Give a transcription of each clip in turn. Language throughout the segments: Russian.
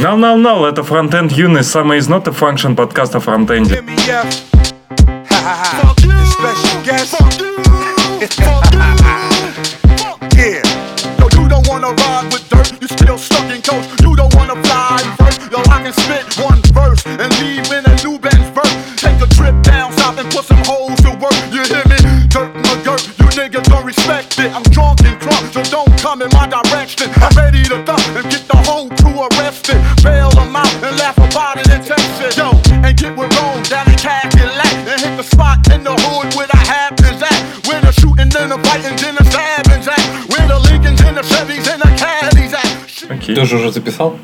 No, no, no, это Frontend Юность, самый из ноты function подкаста о записал?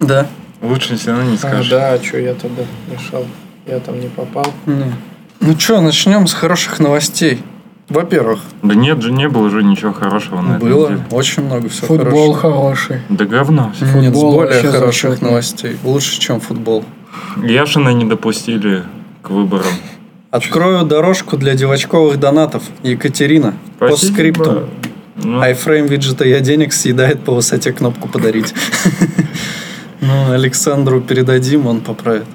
Да. Лучше все равно не А, скажешь. да, что я туда решал? Я там не попал. Не. Ну что, начнем с хороших новостей. Во-первых, Да нет же, не было уже ничего хорошего на этой было неделе. очень много всего Футбол хорошего. хороший. Да говно. всё. Нет, с Футбол более вообще хороших зачетный. новостей. Лучше, чем футбол. Яшина не допустили к выборам. Открою дорожку для девочковых донатов. Екатерина. По Спасибо. скрипту. Ну, Айфрейм виджета я денег съедает по высоте кнопку подарить. Ну, Александру передадим, он поправит.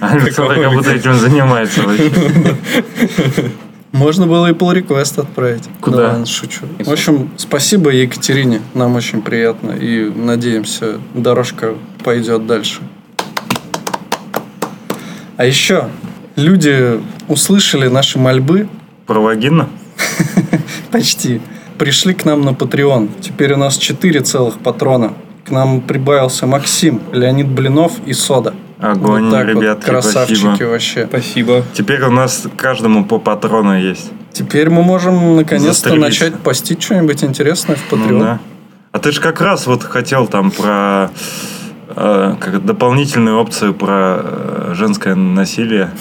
Александр как будто этим занимается вообще. Можно было и pull request отправить. Куда? Да, ладно, шучу. В общем, спасибо Екатерине. Нам очень приятно. И надеемся, дорожка пойдет дальше. А еще люди услышали наши мольбы Про вагину? почти. Пришли к нам на Patreon. Теперь у нас 4 целых патрона. К нам прибавился Максим, Леонид Блинов и Сода. Огонь, вот так ребятки, вот, красавчики спасибо. вообще. Спасибо. Теперь у нас каждому по патрону есть. Теперь мы можем наконец-то начать постить что-нибудь интересное в Patreon. Ну да. А ты же как раз вот хотел там про э, как дополнительную опцию про э, женское насилие.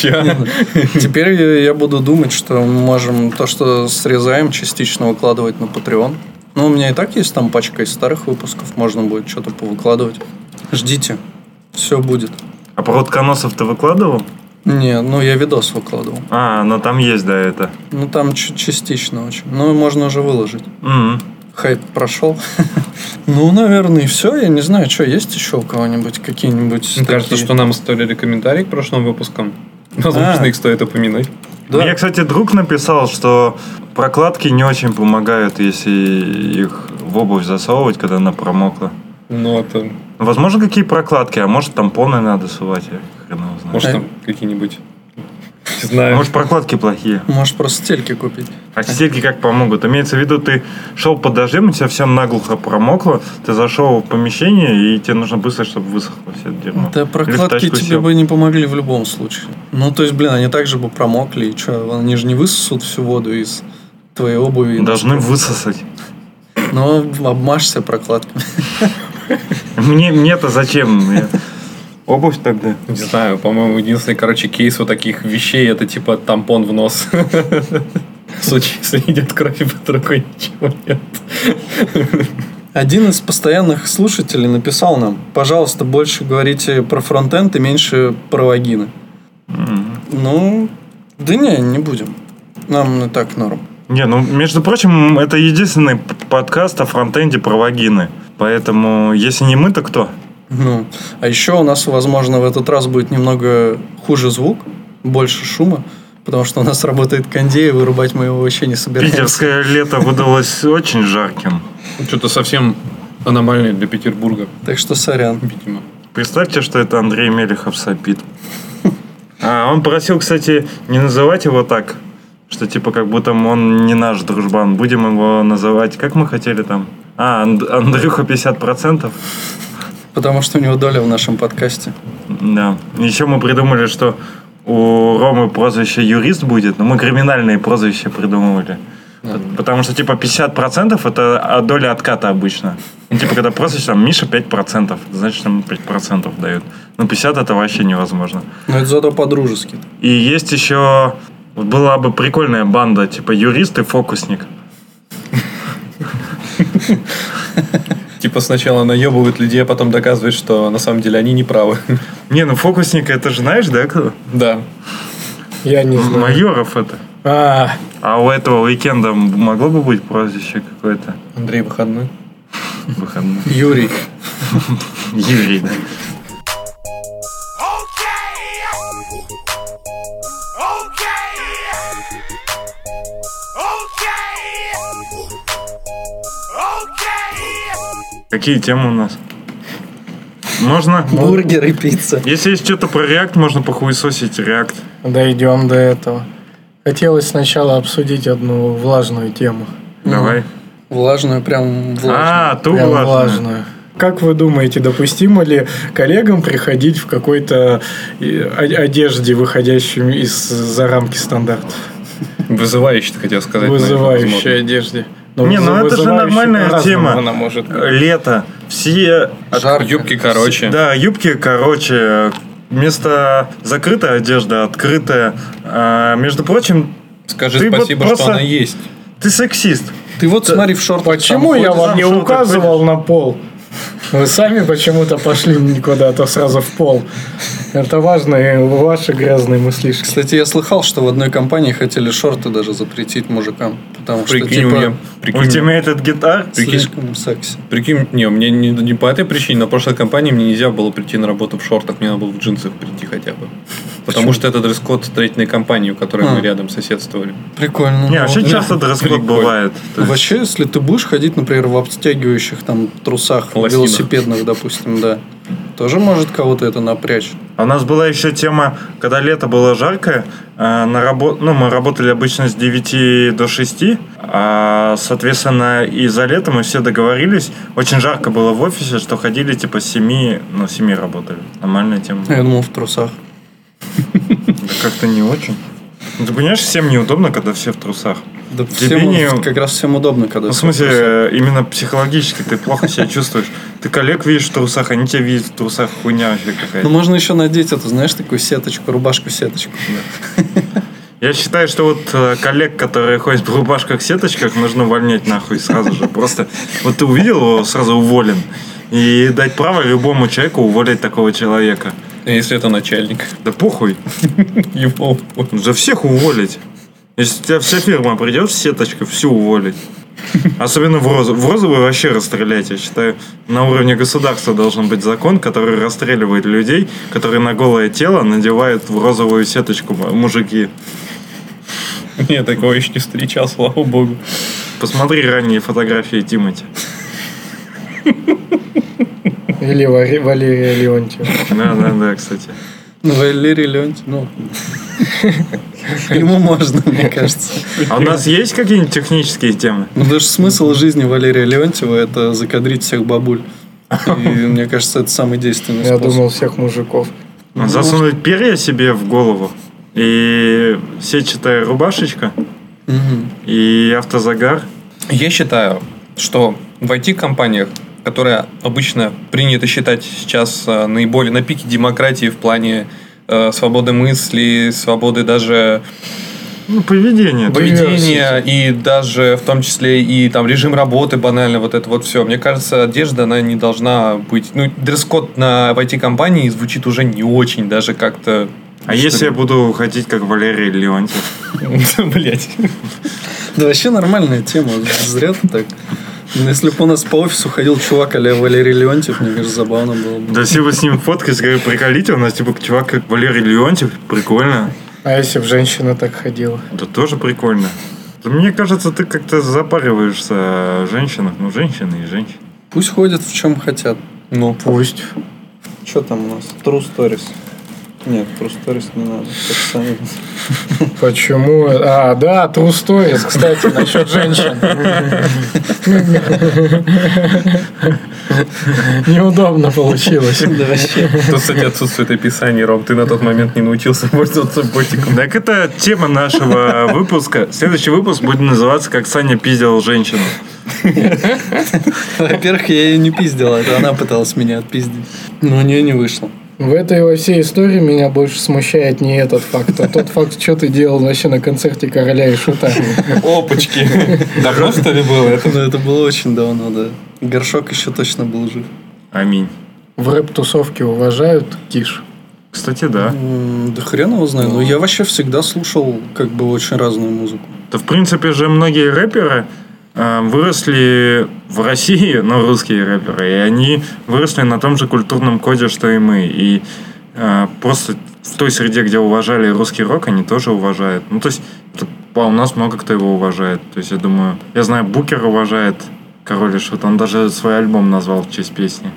Теперь я буду думать, что мы можем то, что срезаем, частично выкладывать на Patreon. Ну, у меня и так есть там пачка из старых выпусков, можно будет что-то повыкладывать. Ждите, все будет. А про утконосов ты выкладывал? Не, ну я видос выкладывал. А, ну там есть, да, это. Ну там частично очень. Ну, можно уже выложить. Мгм. Хайп прошел. Ну, наверное, и все. Я не знаю, что есть еще у кого-нибудь какие-нибудь. Мне кажется, такие? что нам оставили комментарий к прошлым выпускам. Возможно, А. их стоит упомянуть. Да. Мне, кстати, друг написал, что прокладки не очень помогают, если их в обувь засовывать, когда она промокла. Ну, это... Возможно, какие прокладки, а может тампоны надо сувать, я хрен его знаю. Может, там какие-нибудь... Не знаю. Может, прокладки плохие. Можешь просто стельки купить. А стельки как помогут? Имеется в виду, ты шел под дождем, у тебя все наглухо промокло, ты зашел в помещение, и тебе нужно быстро, чтобы высохло все это дерьмо. Да прокладки тебе сел. бы не помогли в любом случае. Ну, то есть, блин, они также бы промокли, и что, они же не высосут всю воду из твоей обуви. Должны высосать. Но обмажься прокладками. Мне, мне-то зачем? Обувь тогда. Не знаю, по-моему, единственный, короче, кейс вот таких вещей это типа тампон в нос. В случае, если идет кровь, под рукой ничего нет. Один из постоянных слушателей написал нам, пожалуйста, больше говорите про фронтенд и меньше про вагины. Ну, да не, не будем. Нам и так норм. Не, ну, между прочим, это единственный подкаст о фронтенде про вагины. Поэтому, если не мы, то кто? Ну, а еще у нас, возможно, в этот раз будет немного хуже звук, больше шума, потому что у нас работает кондей, и вырубать мы его вообще не собираемся. Питерское лето выдалось очень жарким. Что-то совсем аномальное для Петербурга, Так что сорян. видимо. Представьте, что это Андрей Мелехов сопит. А, он просил, кстати, не называть его так, что типа как будто он не наш дружбан. Будем его называть, как мы хотели там? А, Анд- Андрюха 50%? Потому что у него доля в нашем подкасте. Да. Еще мы придумали, что у Ромы прозвище юрист будет, но мы криминальные прозвища придумывали. Потому что, типа, 50% это а, доля отката обычно. Ну, типа, когда прозвище там Миша 5%, значит, ему 5% дают. Ну, 50 это вообще невозможно. Но это зато по-дружески. И есть еще... Была бы прикольная банда, типа, юрист и фокусник. Типа сначала наебывают людей, а потом доказывают, что на самом деле они не правы. Не, ну фокусника это же знаешь, да, кто? Да. Я не знаю. Майоров это. А, А у этого уикенда могло бы быть прозвище какое-то Андрей выходной. выходное? Юрий. Юрий, да. Какие темы у нас? Можно? Бургер и пицца. Если есть что-то про React, можно похуесосить React. Дойдем до этого. Хотелось сначала обсудить одну влажную тему. Давай. Влажную, прям влажную. А, ту Прям влажную. влажную. Как вы думаете, допустимо ли коллегам приходить в какой-то э, одежде, выходящей из за рамки стандартов? Вызывающий, ты хотел сказать. Вызывающей возможно. Одежде. Не, ну это же нормальная тема. Она может быть. Лето. Все... Жарко. Юбки короче. Да, юбки короче. Вместо закрытой одежды открытая. А, между прочим, Скажи Ты вот спасибо, просто- что она есть. ты сексист. Ты вот смотри в шортах. Почему я вам не указывал на пол? Вы сами почему-то пошли куда-то сразу в пол. Это важные ваши гразные мыслишки. Кстати, я слыхал, что в одной компании хотели шорты даже запретить мужикам. Потому что, Прикинь, у типа, меня... Прикинь, Ultimated Guitar. Прикинь. слишком секси. Прикинь, не, меня не, не по этой причине, на прошлой компании мне нельзя было прийти на работу в шортах, мне надо было в джинсах прийти хотя бы. Потому что это дресс-код строительной компании, у которой А. мы рядом соседствовали. Прикольно. Не, вообще вот. часто дресс-код Прикольно. бывает. Есть- Вообще, если ты будешь ходить, например, в обтягивающих там трусах, Лосинах. велосипедных, допустим, да, тоже может кого-то это напрячь. А У нас была еще тема, когда лето было жаркое, э, на рабо... ну, мы работали обычно с 9 до 6, а, соответственно, и за лето мы все договорились. Очень жарко было в офисе, что ходили типа с 7, ну, с 7 работали. Нормальная тема. Я думал, в трусах. Как-то не очень. Ну, ты понимаешь, всем неудобно, когда все в трусах. Да Тебе всем, не- как раз всем удобно, когда Ну, в смысле, э, именно психологически ты плохо себя чувствуешь. Ты коллег видишь в трусах, они тебя видят в трусах, хуйня вообще какая-то. Ну, можно еще надеть эту, знаешь, такую сеточку, рубашку-сеточку. Я считаю, что вот э, коллег, которые ходят в рубашках сеточках, нужно увольнять нахуй сразу же. Просто вот ты увидел его, сразу уволен. И дать право любому человеку уволить такого человека. А Если это начальник. Да похуй. Его За всех уволить. Если у тебя вся фирма придет в сеточку, всю уволить. Особенно в розовый. В розовый вообще расстрелять, я считаю. На уровне государства должен быть закон, который расстреливает людей, которые на голое тело надевают в розовую сеточку мужики. Я такого еще не встречал, слава богу. Посмотри ранние фотографии Тимати. Или Валерия Леонтьева. Да, да, да, кстати. Ну, Валерий Леонтьев, ну... Ему можно, мне кажется. А у нас есть какие-нибудь технические темы? Ну, даже смысл жизни Валерия Леонтьева – это закадрить всех бабуль. И мне кажется, это самый действенный Я способ. думал, всех мужиков. Засунуть перья себе в голову и сетчатая рубашечка и автозагар. Я считаю, что в IT-компаниях, которые обычно принято считать сейчас э, наиболее на пике демократии в плане э, свободы мысли, свободы даже Ну, поведение. поведения и даже в том числе и там режим работы банально вот это вот все. Мне кажется, одежда она не должна быть. Ну дресс-код на в IT-компании звучит уже не очень даже как-то. А если я буду ходить как Валерий Леонтьев? Блять. Да вообще нормальная тема. Зря ты так. Ну, Если бы у нас по офису ходил чувак а Валерий Леонтьев, мне кажется, забавно было бы. Да все вы с ним фоткались, говорю, приколите, у нас типа чувак как Валерий Леонтьев, прикольно. А если бы женщина так ходила? Да тоже прикольно. Да Мне кажется, ты как-то запариваешься о женщинах. Ну, женщины и женщины. Пусть ходят в чем хотят. Ну, пусть. Что там у нас? True Stories. Нет, True Stories не надо. Почему? А, да, true stories, кстати, насчет женщин. Неудобно получилось. Да вообще. Тут, кстати, отсутствует описание, Ром. Ты на тот момент не научился пользоваться ботиком. Так это тема нашего выпуска. Следующий выпуск будет называться «Как Саня пиздил женщину». Во-первых, я ее не пиздил, это она пыталась меня отпиздить. Но у нее не вышло. В этой во всей истории меня больше смущает не этот факт, а тот факт, что ты делал вообще на концерте короля и шута. Опачки. Давно, что ли, было это? Но это было очень давно, да. Горшок еще точно был жив. Аминь. В рэп-тусовке уважают киш. Кстати, да. Да хрен его знает. Но я вообще всегда слушал как бы очень разную музыку. Да, в принципе же многие рэперы, выросли в России, но русские рэперы, и они выросли на том же культурном коде, что и мы. И э, просто в той среде, где уважали русский рок, они тоже уважают. Ну, то есть, а у нас много кто его уважает. То есть, я думаю, я знаю, Букер уважает Король и Шут. Он даже свой альбом назвал в честь песни.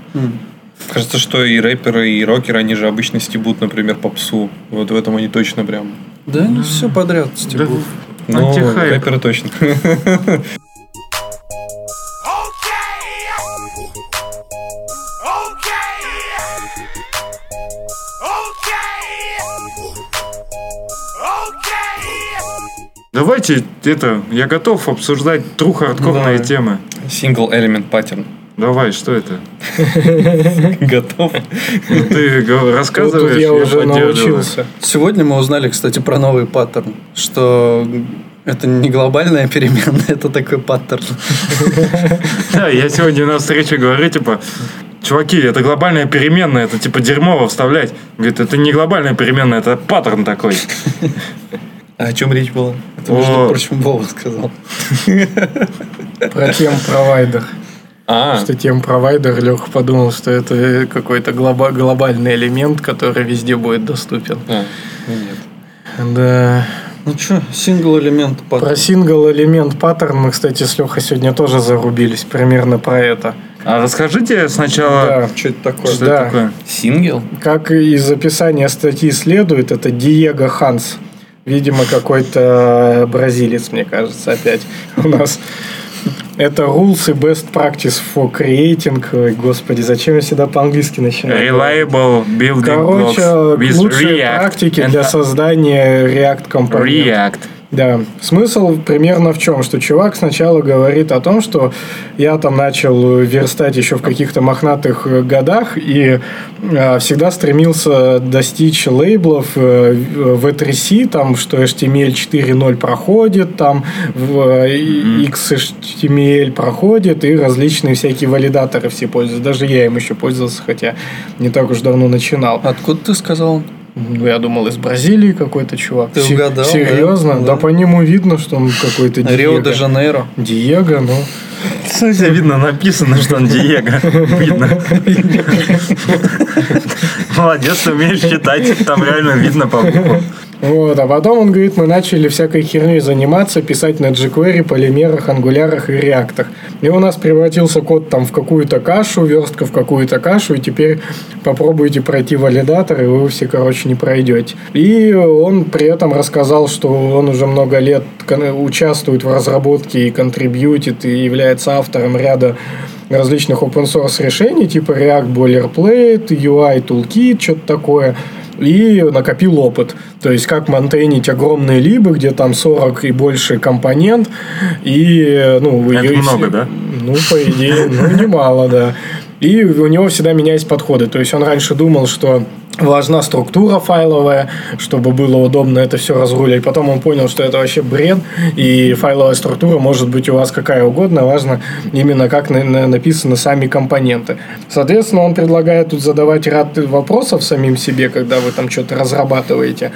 Кажется, что и рэперы, и рокеры, они же обычно стебут, например, попсу. Вот в этом они точно прям. Да, ну все подряд Да, стебут. Ну, антихайп. рэперы точно. Давайте это, я готов обсуждать true хардкорные Давай. темы. Single Element Pattern. Давай, что это? Готов? Ну, Ты рассказываешь, я уже научился. Сегодня мы узнали, кстати, про новый паттерн, что это не глобальная переменная, это такой паттерн. Да, я сегодня на встрече говорю, типа, чуваки, это глобальная переменная, это типа дерьмово вставлять. Говорит, это не глобальная переменная, это паттерн такой. А о чем речь была? Это, между прочим, Вова сказал. Про тем провайдер. А, Что theme provider, Леха подумал, что это какой-то глоба- глобальный элемент, который везде будет доступен. а, нет. Да. Ну что, single element Про pattern. single element pattern мы, кстати, с Лехой сегодня тоже зарубились. Примерно про это. А расскажите сначала, Да. Что это такое? что Да. это такое. Сингл? Как из описания статьи следует, это Диего Хаз. Видимо, какой-то бразилец, мне кажется, опять у нас. Это rules и best practice for creating. Ой, господи, зачем я всегда по-английски начинаю? Reliable building Короче, blocks with лучшие React практики and для создания React компонентов. React. Да, смысл примерно в чем, что чувак сначала говорит о том, что я там начал верстать еще в каких-то мохнатых э, годах и э, всегда стремился достичь лейблов э, в V3C, там, что HTML 4.0 проходит, там в э, XHTML проходит и различные всякие валидаторы все пользуются. Даже я им еще пользовался, хотя не так уж давно начинал. Откуда ты сказал? Ну, я думал, из Бразилии какой-то чувак. Ты угадал, Серьезно? да? Да. Да. по нему видно, что он какой-то Диего. Рио-де-Жанейро. Диего, ну. Кстати, видно, написано, что он Диего. Видно. Молодец, ты умеешь читать. Там реально видно по буквам. Вот, а потом он говорит, мы начали всякой херней заниматься, писать на jQuery, полимерах, ангулярах и реактах. И у нас превратился код там в какую-то кашу, верстка в какую-то кашу, и теперь попробуйте пройти валидатор, и вы все, короче, не пройдете. И он при этом рассказал, что он уже много лет участвует в разработке и контрибьютит, и является автором ряда различных open source решений, типа React Boilerplate, UI Toolkit, что-то такое и накопил опыт. То есть, как монтейнить огромные либы, где там 40 и больше компонент, и, ну... Это и- много, да? Ну, по идее, ну, немало, да. И у него всегда менялись подходы. То есть, он раньше думал, что важна структура файловая, чтобы было удобно это все разрулить. Потом он понял, что это вообще бред, и файловая структура может быть у вас какая угодно, важно именно как на- на- написаны сами компоненты. Соответственно, он предлагает тут задавать ряд вопросов самим себе, когда вы там что-то разрабатываете,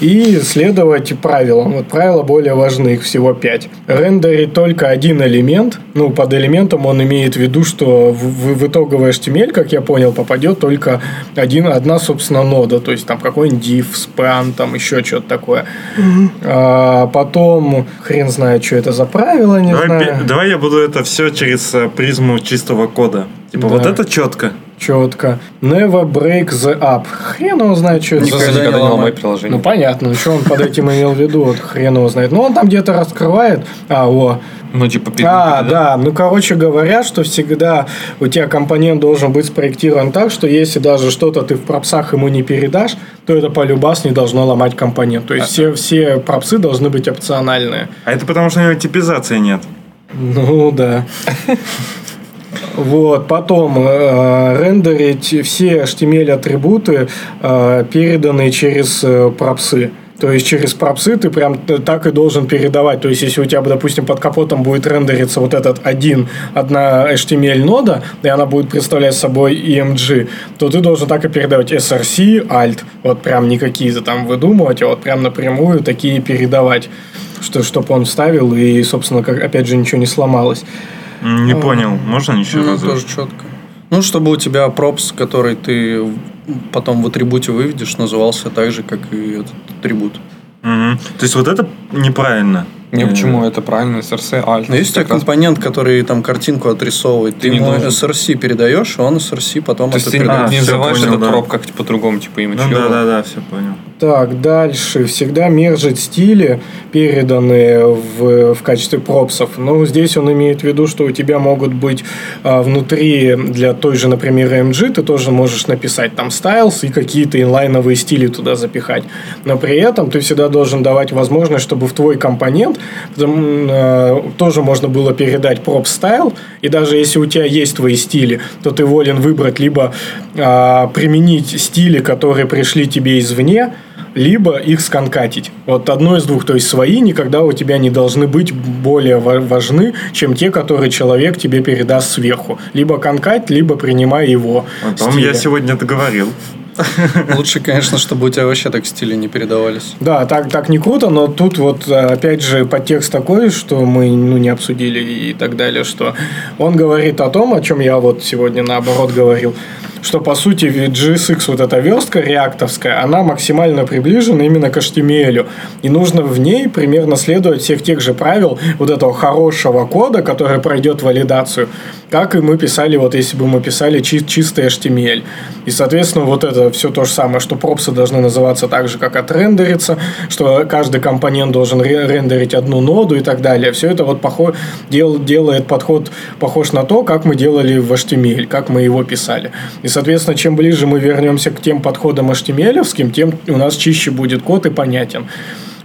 и следовать правилам. Вот правила более важны, их всего пять. Рендерить только один элемент. Ну, под элементом он имеет в виду, что в, в- итоговый HTML, как я понял, попадет только один, одна, собственно, нода. То есть там какой-нибудь div, span, там еще что-то такое. А, потом, хрен знает, что это за правило, не Давай, знаю. давай я буду это все через э, призму чистого кода. Типа, Да. вот это четко. Четко. Never break the app. Хрен его знает, что это Никогда, Никогда не никогда не ломай. приложение. Ну, понятно, ну что он под этим имел в виду, вот хрен его знает. Ну, он там где-то раскрывает. А, о. Ну, типа, А, да, ну, короче говоря, что всегда у тебя компонент должен быть спроектирован так, что если даже что-то ты в пропсах ему не передашь, то это полюбас не должно ломать компонент. То есть все, все пропсы должны быть опциональные. А это потому, что у него типизации нет. Ну да. Вот, потом э, рендерить все HTML-атрибуты, э, переданные через э, пропсы. То есть через пропсы ты прям так и должен передавать. То есть если у тебя, допустим, под капотом будет рендериться вот этот один, одна HTML нода, и она будет представлять собой EMG, то ты должен так и передавать SRC, Alt. Вот прям не какие-то там выдумывать, а вот прям напрямую такие передавать. Что, чтобы он вставил и, собственно, как, опять же, ничего не сломалось. Не понял, можно еще Ну, раз? тоже четко. Ну, чтобы у тебя пропс, который ты потом в атрибуте выведешь, назывался так же, как и этот атрибут. Мгм. То есть вот это неправильно. Не, Э, почему? Это правильно, SRC, Alt. Но есть у тебя Как раз- компонент, который там картинку отрисовывает. Ты не ему должен. SRC передаешь, и он SRC потом То есть это ты не, передает. А, не называешь понял, этот да. проб как-то по-другому, типа image Ну да, да, да, все понял. Так, дальше. Всегда мержить стили, переданные в, в качестве пропсов. Ну, здесь он имеет в виду, что у тебя могут быть а, внутри для той же, например, AMG, ты тоже можешь написать там styles и какие-то инлайновые стили туда запихать. Но при этом ты всегда должен давать возможность, чтобы в твой компонент там, э, тоже можно было передать prop style, и даже если у тебя есть твои стили, то ты волен выбрать либо а, применить стили, которые пришли тебе извне, либо их сконкатить. Вот одно из двух. То есть свои никогда у тебя не должны быть более ва- важны, чем те, которые человек тебе передаст сверху. Либо конкать, либо принимай его. По-моему, стили. я сегодня это говорил. Лучше, конечно, чтобы у тебя вообще так стили не передавались. Да, так, так не круто, но тут вот э, опять же подтекст такой, что мы ну, не обсудили и так далее, что он говорит о том, о чем я вот сегодня наоборот говорил, что по сути GSX, вот эта верстка реактовская, она максимально приближена именно к HTML. И нужно в ней примерно следовать всех тех же правил вот этого хорошего кода, который пройдет валидацию, как и мы писали, вот если бы мы писали чи- чистый HTML. И, соответственно, вот это все то же самое, что пропсы должны называться так же, как отрендериться, что каждый компонент должен ре- рендерить одну ноду и так далее. Все это вот похо- дел- делает подход похож на то, как мы делали в HTML, как мы его писали. И, соответственно, чем ближе мы вернемся к тем подходам HTML, тем у нас чище будет код и понятен.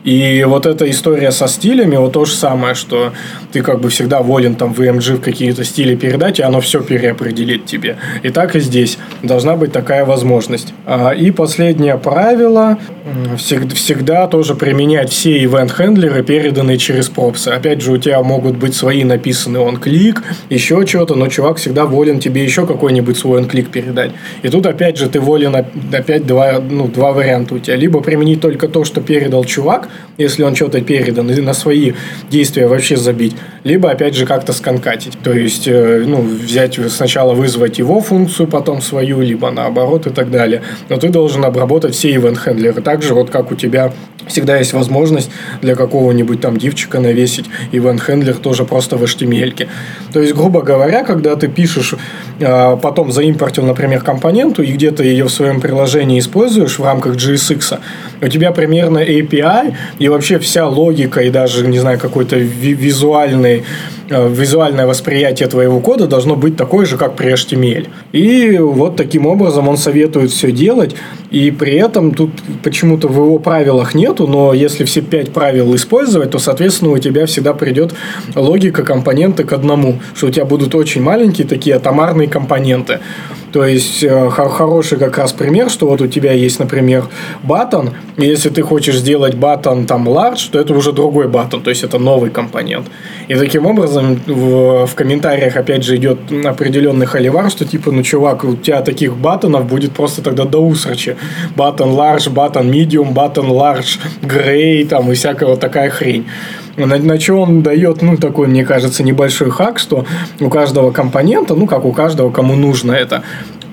И вот эта история со стилями, вот то же самое, что ты как бы всегда волен там в EMG в какие-то стили передать, и оно все переопределит тебе. И так и здесь должна быть такая возможность. А, И последнее правило м, всег- всегда тоже применять все ивент-хендлеры, переданные через пропсы. Опять же, у тебя могут быть свои написанные он клик, еще что-то, но чувак всегда волен тебе еще какой-нибудь свой он клик передать. И тут опять же ты волен оп- опять два, ну, два варианта у тебя. Либо применить только то, что передал чувак, если он что-то передан, и на свои действия вообще забить. Либо опять же как-то сконкатить. То есть, э, ну, взять сначала вызвать его функцию, потом свою, либо наоборот и так далее. Но ты должен обработать все ивент-хендлеры. Также вот как у тебя всегда есть возможность для какого-нибудь там div чика навесить event handler тоже просто в HTML -ке. То есть, грубо говоря, когда ты пишешь, э, потом заимпортил, например, компоненту, и где-то ее в своем приложении используешь в рамках JSX, у тебя примерно API и вообще вся логика и даже, не знаю, какой-то ви- визуальный э, визуальное восприятие твоего кода должно быть такое же, как при HTML. И вот таким образом он советует все делать, и при этом тут почему-то в его правилах нету, но если все пять правил использовать, то, соответственно, у тебя всегда придет логика компоненты к одному, что у тебя будут очень маленькие такие атомарные компоненты. То есть э, хо- хороший как раз пример, что вот у тебя есть, например, батон, если ты хочешь сделать батон там large, то это уже другой батон, то есть это новый компонент. И таким образом в, в комментариях опять же идет определенный холивар, что типа, ну чувак, у тебя таких батонов будет просто тогда до усрачи. Батон large, батон medium, батон large, gray там и всякая вот такая хрень. На, на что он дает, ну, такой, мне кажется, небольшой хак, что у каждого компонента, ну, как у каждого, кому нужно это,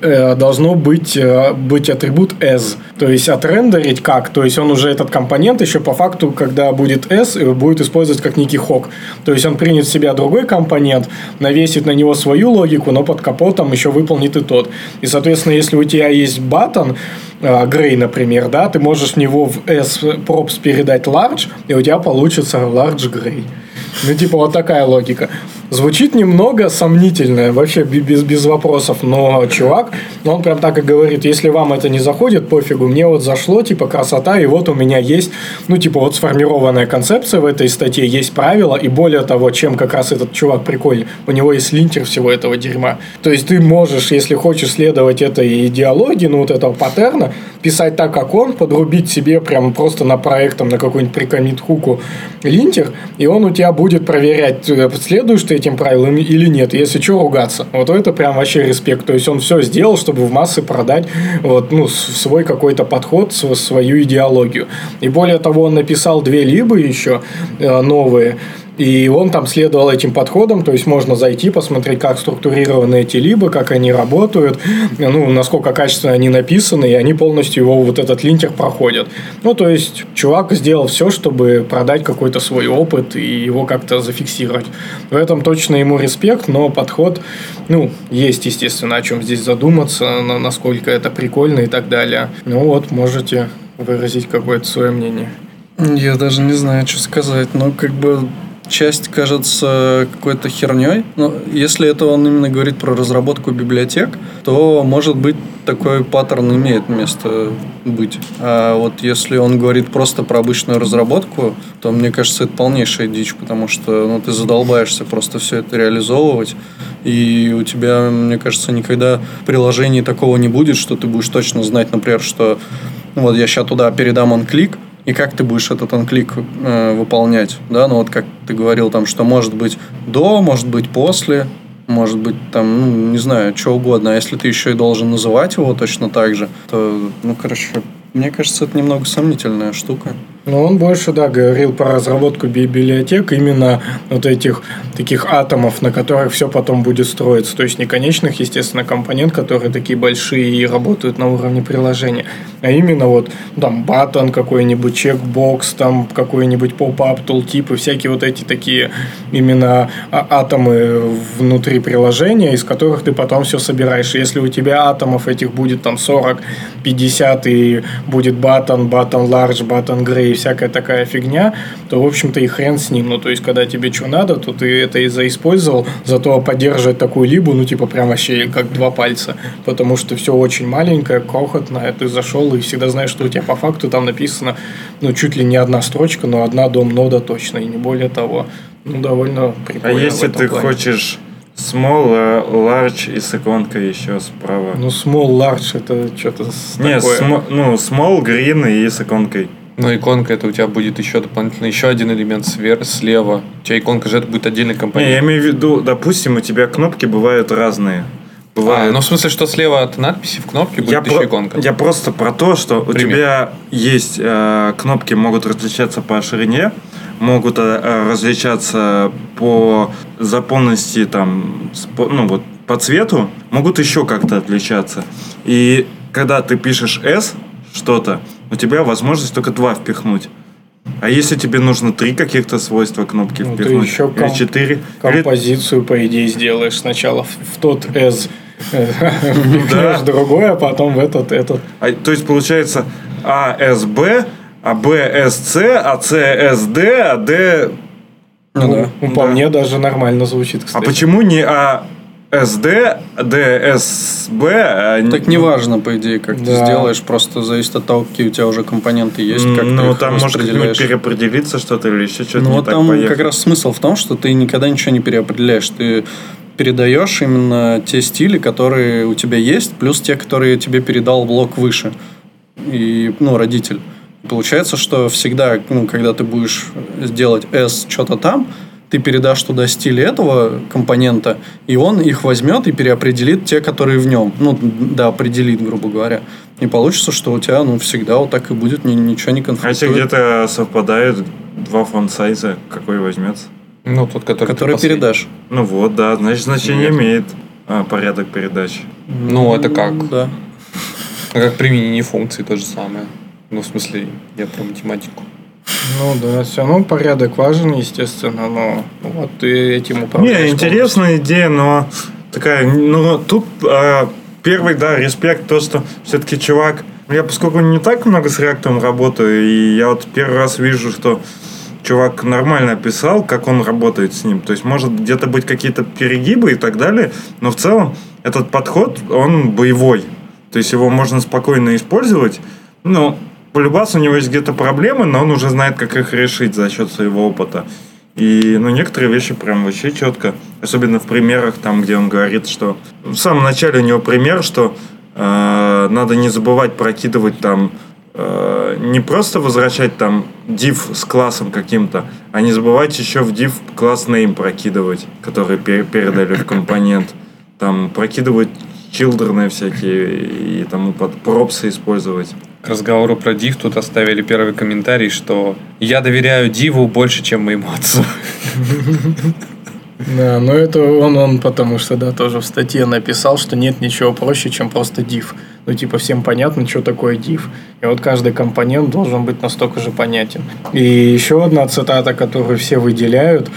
должно быть, э, быть атрибут as. То есть отрендерить как? То есть он уже этот компонент еще по факту, когда будет s, э, будет использовать как некий хок. То есть он принят в себя другой компонент, навесит на него свою логику, но под капотом еще выполнит и тот. И, соответственно, если у тебя есть баттон, Грей, например, да, ты можешь в него в S props передать large, и у тебя получится large gray. Ну, типа, вот такая логика. Звучит немного сомнительно, вообще без, без вопросов, но чувак, он прям так и говорит, если вам это не заходит, пофигу, мне вот зашло, типа, красота, и вот у меня есть, ну, типа, вот сформированная концепция в этой статье, есть правила, и более того, чем как раз этот чувак прикольный, у него есть линтер всего этого дерьма. То есть ты можешь, если хочешь следовать этой идеологии, ну, вот этого паттерна, писать так, как он, подрубить себе прям просто на проектом, на какой-нибудь прикомит хуку линтер, и он у тебя будет проверять, э, следуешь ты этим правилам или нет. Если что, ругаться. Вот это прям вообще респект. То есть он все сделал, чтобы в массы продать вот, ну, свой какой-то подход, св- свою идеологию. И более того, он написал две либы еще э, новые. И он там следовал этим подходам, то есть можно зайти, посмотреть, как структурированы эти либо, как они работают, ну, насколько качественно они написаны, и они полностью его вот этот линтер проходят. Ну, то есть чувак сделал все, чтобы продать какой-то свой опыт и его как-то зафиксировать. В этом точно ему респект, но подход, ну, есть, естественно, о чем здесь задуматься, на- насколько это прикольно и так далее. Ну вот, можете выразить какое-то свое мнение. Я даже не знаю, что сказать. Ну, как бы часть кажется какой-то херней. Но если это он именно говорит про разработку библиотек, то, может быть, такой паттерн имеет место быть. А вот если он говорит просто про обычную разработку, то, мне кажется, это полнейшая дичь, потому что ну, ты задолбаешься просто все это реализовывать, и у тебя, мне кажется, никогда в приложении такого не будет, что ты будешь точно знать, например, что ну, вот я сейчас туда передам онклик, и как ты будешь этот онклик э, выполнять, да, ну вот как ты говорил там, что может быть до, может быть после, может быть там, ну, не знаю, что угодно, а если ты еще и должен называть его точно так же, то, ну, короче, мне кажется, это немного сомнительная штука. Ну, он больше, да, говорил про разработку би- библиотек, именно вот этих таких атомов, на которых все потом будет строиться. То есть не конечных, естественно, компонент, которые такие большие и работают на уровне приложения, а именно вот ну, там батон какой-нибудь, чекбокс, там какой-нибудь поп-ап, тултип и всякие вот эти такие именно а- атомы внутри приложения, из которых ты потом все собираешь. Если у тебя атомов этих будет там 40, 50 и будет батон, батон large, батон и всякая такая фигня, то, в общем-то, и хрен с ним. Ну, то есть, когда тебе что надо, то ты это и заиспользовал, зато поддерживать такую либу, ну, типа, прям вообще как два пальца, потому что все очень маленькое, крохотное, ты зашел и всегда знаешь, что у тебя по факту там написано, ну, чуть ли не одна строчка, но одна дом-нода точно, и не более того. Ну, довольно А прикольно в если этом ты плане. хочешь small, э, large и с иконкой еще справа? Ну, small, large, это что-то Не, такое. смо- ну, small, green и с иконкой. Но иконка это у тебя будет еще дополнительно еще один элемент свер, слева. У тебя иконка же это будет отдельный Не, я компонент. имею в виду, допустим, у тебя кнопки бывают разные. А, Бывают... ну в смысле, что слева от надписи в кнопке будет я, еще про- иконка. я просто про то, что у Пример. тебя есть э, кнопки, могут различаться по ширине, могут э, различаться по заполненности, там, с- по- ну вот по цвету, могут еще как-то отличаться. И когда ты пишешь S что-то, у тебя возможность только два впихнуть. А если тебе нужно три каких-то свойства кнопки Ну, ты впихнуть, еще или ком- четыре, или- композицию, по идее, сделаешь сначала в, в тот S впихнешь Да. другое, а потом в этот, этот. А, то есть получается АСБ, а БСЦ, а ССД, а Д... Ну, да. Ну, мне даже нормально звучит, А кстати. почему не АСД, ДСБ, а не- Так неважно, по идее, как ты Да. сделаешь, просто зависит от того, какие у тебя уже компоненты есть, как ты Ну, их там может как-нибудь переопределиться что-то или еще что-то Ну не вот так там поехало. как раз смысл в том, что ты никогда ничего не переопределяешь. Ты передаешь именно те стили, которые у тебя есть, плюс те, которые тебе передал блок выше. И, ну, родитель. Получается, что всегда, ну, когда ты будешь сделать S что-то там, ты передашь туда стиль этого компонента, и он их возьмет и переопределит те, которые в нем. Ну, да, определит, грубо говоря. И получится, что у тебя, ну, всегда вот так и будет, ни- ничего не А если конфликтует. где-то совпадают два фон сайза, какой возьмется? Ну, тот, который, ты который последний. передашь. Ну вот, да, значит значение Нет. имеет а, порядок передачи. Ну, это как? Да. А как применение функции то же самое. Ну, в смысле, я про математику. Ну да, все равно порядок важен, естественно, но вот ты этим управляешь. Не, интересная идея, но такая, ну тут а, первый, да, респект, то, что все-таки чувак, я поскольку не так много с реактом работаю, и я вот первый раз вижу, что чувак нормально описал, как он работает с ним. То есть, может где-то быть какие-то перегибы и так далее, но в целом этот подход, он боевой. То есть, его можно спокойно использовать. Ну, полюбас у него есть где-то проблемы, но он уже знает, как их решить за счет своего опыта. И, ну, некоторые вещи прям вообще четко. Особенно в примерах, там, где он говорит, что... В самом начале у него пример, что э, надо не забывать прокидывать там э, не просто возвращать там div с классом каким-то, а не забывать еще в div класс name прокидывать, который пер- передали в компонент. Там прокидывать чилдерны всякие и тому под пропсы использовать. К разговору про div тут оставили первый комментарий, что я доверяю диву больше, чем моему отцу. Да, но это он, он, потому что, да, тоже в статье написал, что нет ничего проще, чем просто div. Ну, типа, всем понятно, что такое div. И вот каждый компонент должен быть настолько же понятен. И еще одна цитата, которую все выделяют,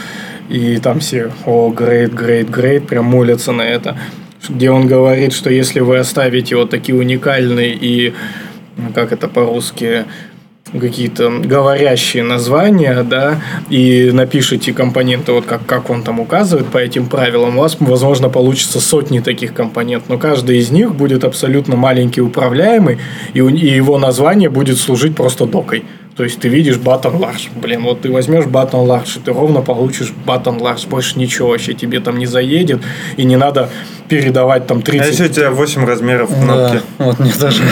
и там все, о, great, great, great, прям молятся на это, где он говорит, что если вы оставите вот такие уникальные и, ну, как это по-русски, какие-то говорящие названия, да, и напишите компоненты, вот как, как он там указывает по этим правилам, у вас, возможно, получится сотни таких компонентов, но каждый из них будет абсолютно маленький управляемый, и, и его название будет служить просто докой. То есть ты видишь button large. Блин, вот ты возьмешь button large, и ты ровно получишь button large. Больше ничего вообще тебе там не заедет. И не надо передавать там А 30... если у тебя 8 размеров кнопки? Да, вот мне даже...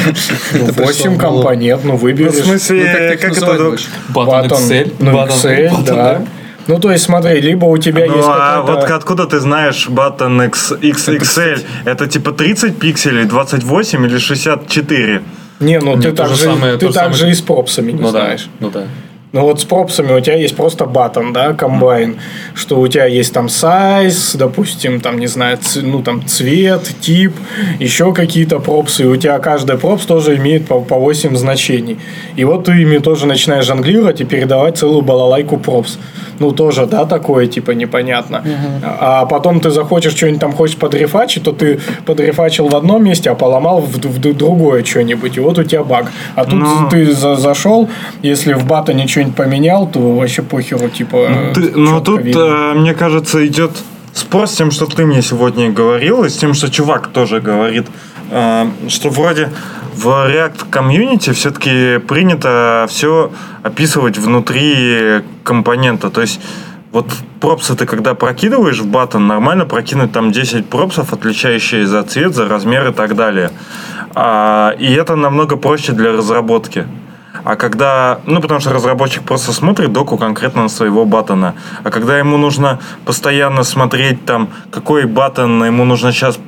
пришло 8 в голову. компонент, ну Ну, выберешь. в смысле, Ну, как это... Button Excel. Ну, Excel, да. Ну, то есть, смотри, либо у тебя Ну, есть а какая-то... вот откуда ты знаешь button X, XXL? Это типа 30 пикселей, 28 или 64? Не, ну ты то так же же, самое, ты то же так самое. и с пропсами не Ну да, знаешь. ну да. Ну вот с пропсами у тебя есть просто батон, да, комбайн, что у тебя есть там сайз, допустим, там, не знаю, ц- ну там цвет, тип, еще какие-то пропсы, и у тебя каждый пропс тоже имеет по, по 8 значений. И вот ты ими тоже начинаешь жонглировать и передавать целую балалайку пропс. Ну тоже, да, такое типа непонятно. А потом ты захочешь что-нибудь там хочешь подрефачить, то ты подрефачил в одном месте, а поломал в, в другое что-нибудь, и вот у тебя баг. А тут Ну. ты за- зашел, если в батоне что-нибудь поменял, то вообще похеру, типа. Ты- но чётко тут, видно. э, мне кажется, идет спор с тем, что ты мне сегодня говорил, и с тем, что чувак тоже говорит, э, что вроде в React комьюнити все-таки принято все описывать внутри компонента. То есть вот props ы ты когда прокидываешь в button, нормально прокинуть там 10 props ов, отличающие за цвет, за размер и так далее. А, и это намного проще для разработки. А когда, ну, потому что разработчик просто смотрит доку конкретно на своего button а. А когда ему нужно постоянно смотреть там, какой button ему нужно сейчас...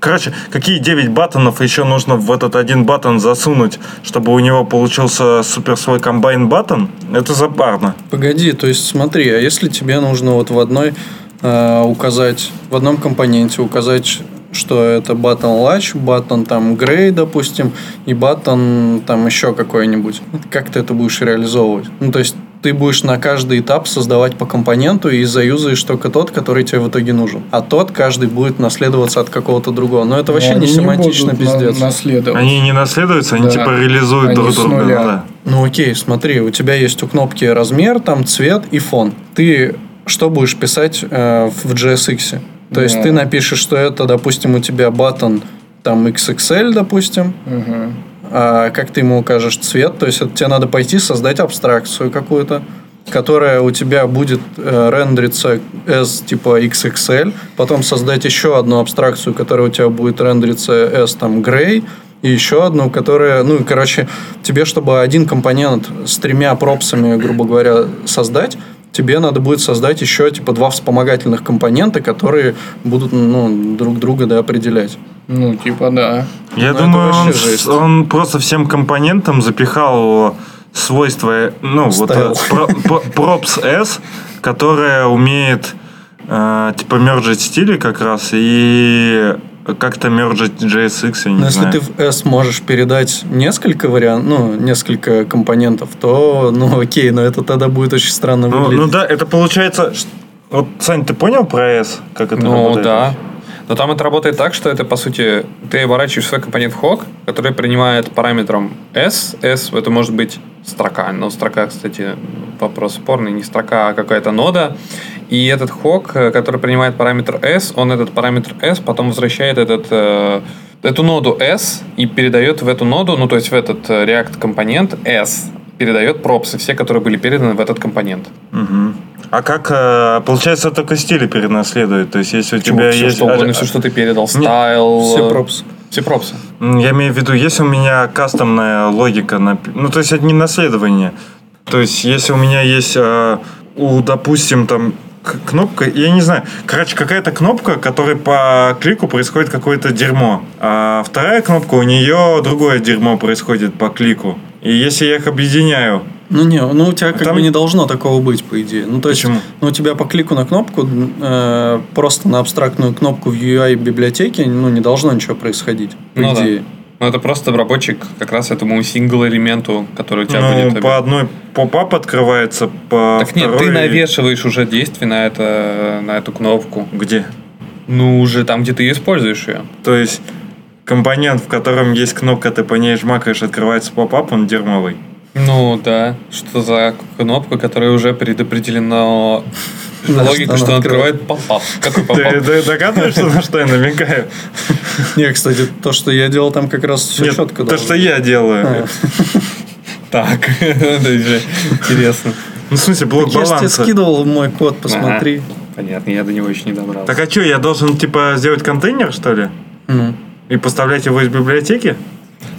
Короче, какие 9 button ов еще нужно в этот один button засунуть, чтобы у него получился супер свой комбайн button, это запарно. Погоди, то есть смотри, а если тебе нужно вот в одной э, указать, в одном компоненте указать, что это button latch, button там gray, допустим, и button там еще какой-нибудь. Как ты это будешь реализовывать? Ну, то есть ты будешь на каждый этап создавать по компоненту и заюзаешь только тот, который тебе в итоге нужен. А тот каждый будет наследоваться от какого-то другого. Но это вообще Но не семантично на- пиздец. наследовать. Они не наследуются, они Да. типа реализуют Они друг с друга. нуля. ну да. Ну окей, смотри, у тебя есть у кнопки размер, там цвет и фон. Ты что будешь писать э, в JSX? То есть Да. ты напишешь, что это, допустим, у тебя батон там XXL, допустим. Мгм. А как ты ему укажешь цвет? То есть это тебе надо пойти создать абстракцию какую-то, которая у тебя будет э, рендериться S типа XXL, потом создать еще одну абстракцию, которая у тебя будет рендериться S там gray, и еще одну, которая, ну, и, короче, тебе, чтобы один компонент с тремя пропсами, грубо говоря, создать, тебе надо будет создать еще, типа, два вспомогательных компонента, которые будут, ну, друг друга, да, определять. Ну, типа, да. Я Ну, это думаю, он, жесть. он просто всем компонентам запихал свойства, ну, вот Стайл. э, про- про- props S, которая умеет э, типа мержить стили как раз и как-то мержить JSX, я не Но если знаю. ты в S можешь передать несколько вариантов, ну, несколько компонентов, то, ну, окей, но это тогда будет очень странно Ну, выглядеть. ну да, это получается... Вот, Сань, ты понял про S, как это Ну работает? да. Но там это работает так, что это, по сути, ты оборачиваешь свой компонент хок, который принимает параметром s. s это может быть строка. Но строка, кстати, вопрос спорный. Не строка, а какая-то нода. И этот хок, э, который принимает параметр s, он этот параметр s потом возвращает этот, э, эту ноду s и передает в эту ноду, ну то есть в этот э, React компонент s, передает пропсы, все, которые были переданы в этот компонент. Мгм. А как, э, получается, только стили перенаследует? То есть, если у Почему? тебя все, есть... что угодно, а- все, что ты передал, стайл. Все э, пропсы. Все пропсы. Я имею в виду, если у меня кастомная логика, напи- ну, то есть это не наследование. То есть, если у меня есть, э, у, допустим, там кнопка, я не знаю, короче, какая-то кнопка, которой по клику происходит какое-то дерьмо, а вторая кнопка, у нее другое дерьмо происходит по клику. И если я их объединяю, Ну не, ну у тебя как Там- бы не должно такого быть, по идее. Ну то есть, Почему? ну, у тебя по клику на кнопку, э, просто на абстрактную кнопку в UI библиотеке, ну не должно ничего происходить, по Ну да. идее. Ну, это просто обработчик как раз этому сингл-элементу, который у тебя ну, будет. по одной pop-up открывается, по Так нет, ты второй- навешиваешь уже действие на, это, на эту кнопку. Где? Ну, уже там, где ты используешь ее. То есть компонент, в котором есть кнопка, ты по ней жмакаешь, открывается pop-up, он дерьмовый. Ну, да. Что за кнопка, которая уже предопределена На логика, что она открывает pop-up. Какой Ты, pop-up? ты догадываешься, на что я намекаю? Не, кстати, то, что я делал там как раз все Нет, четко. то, что я делаю. А. Так, это уже интересно. Ну, в смысле, блок Я же тебе баланса. скидывал мой код, посмотри. Понятно, я до него еще не добрался. Так а что, я должен, типа, сделать контейнер, что ли? Ну. И поставлять его из библиотеки?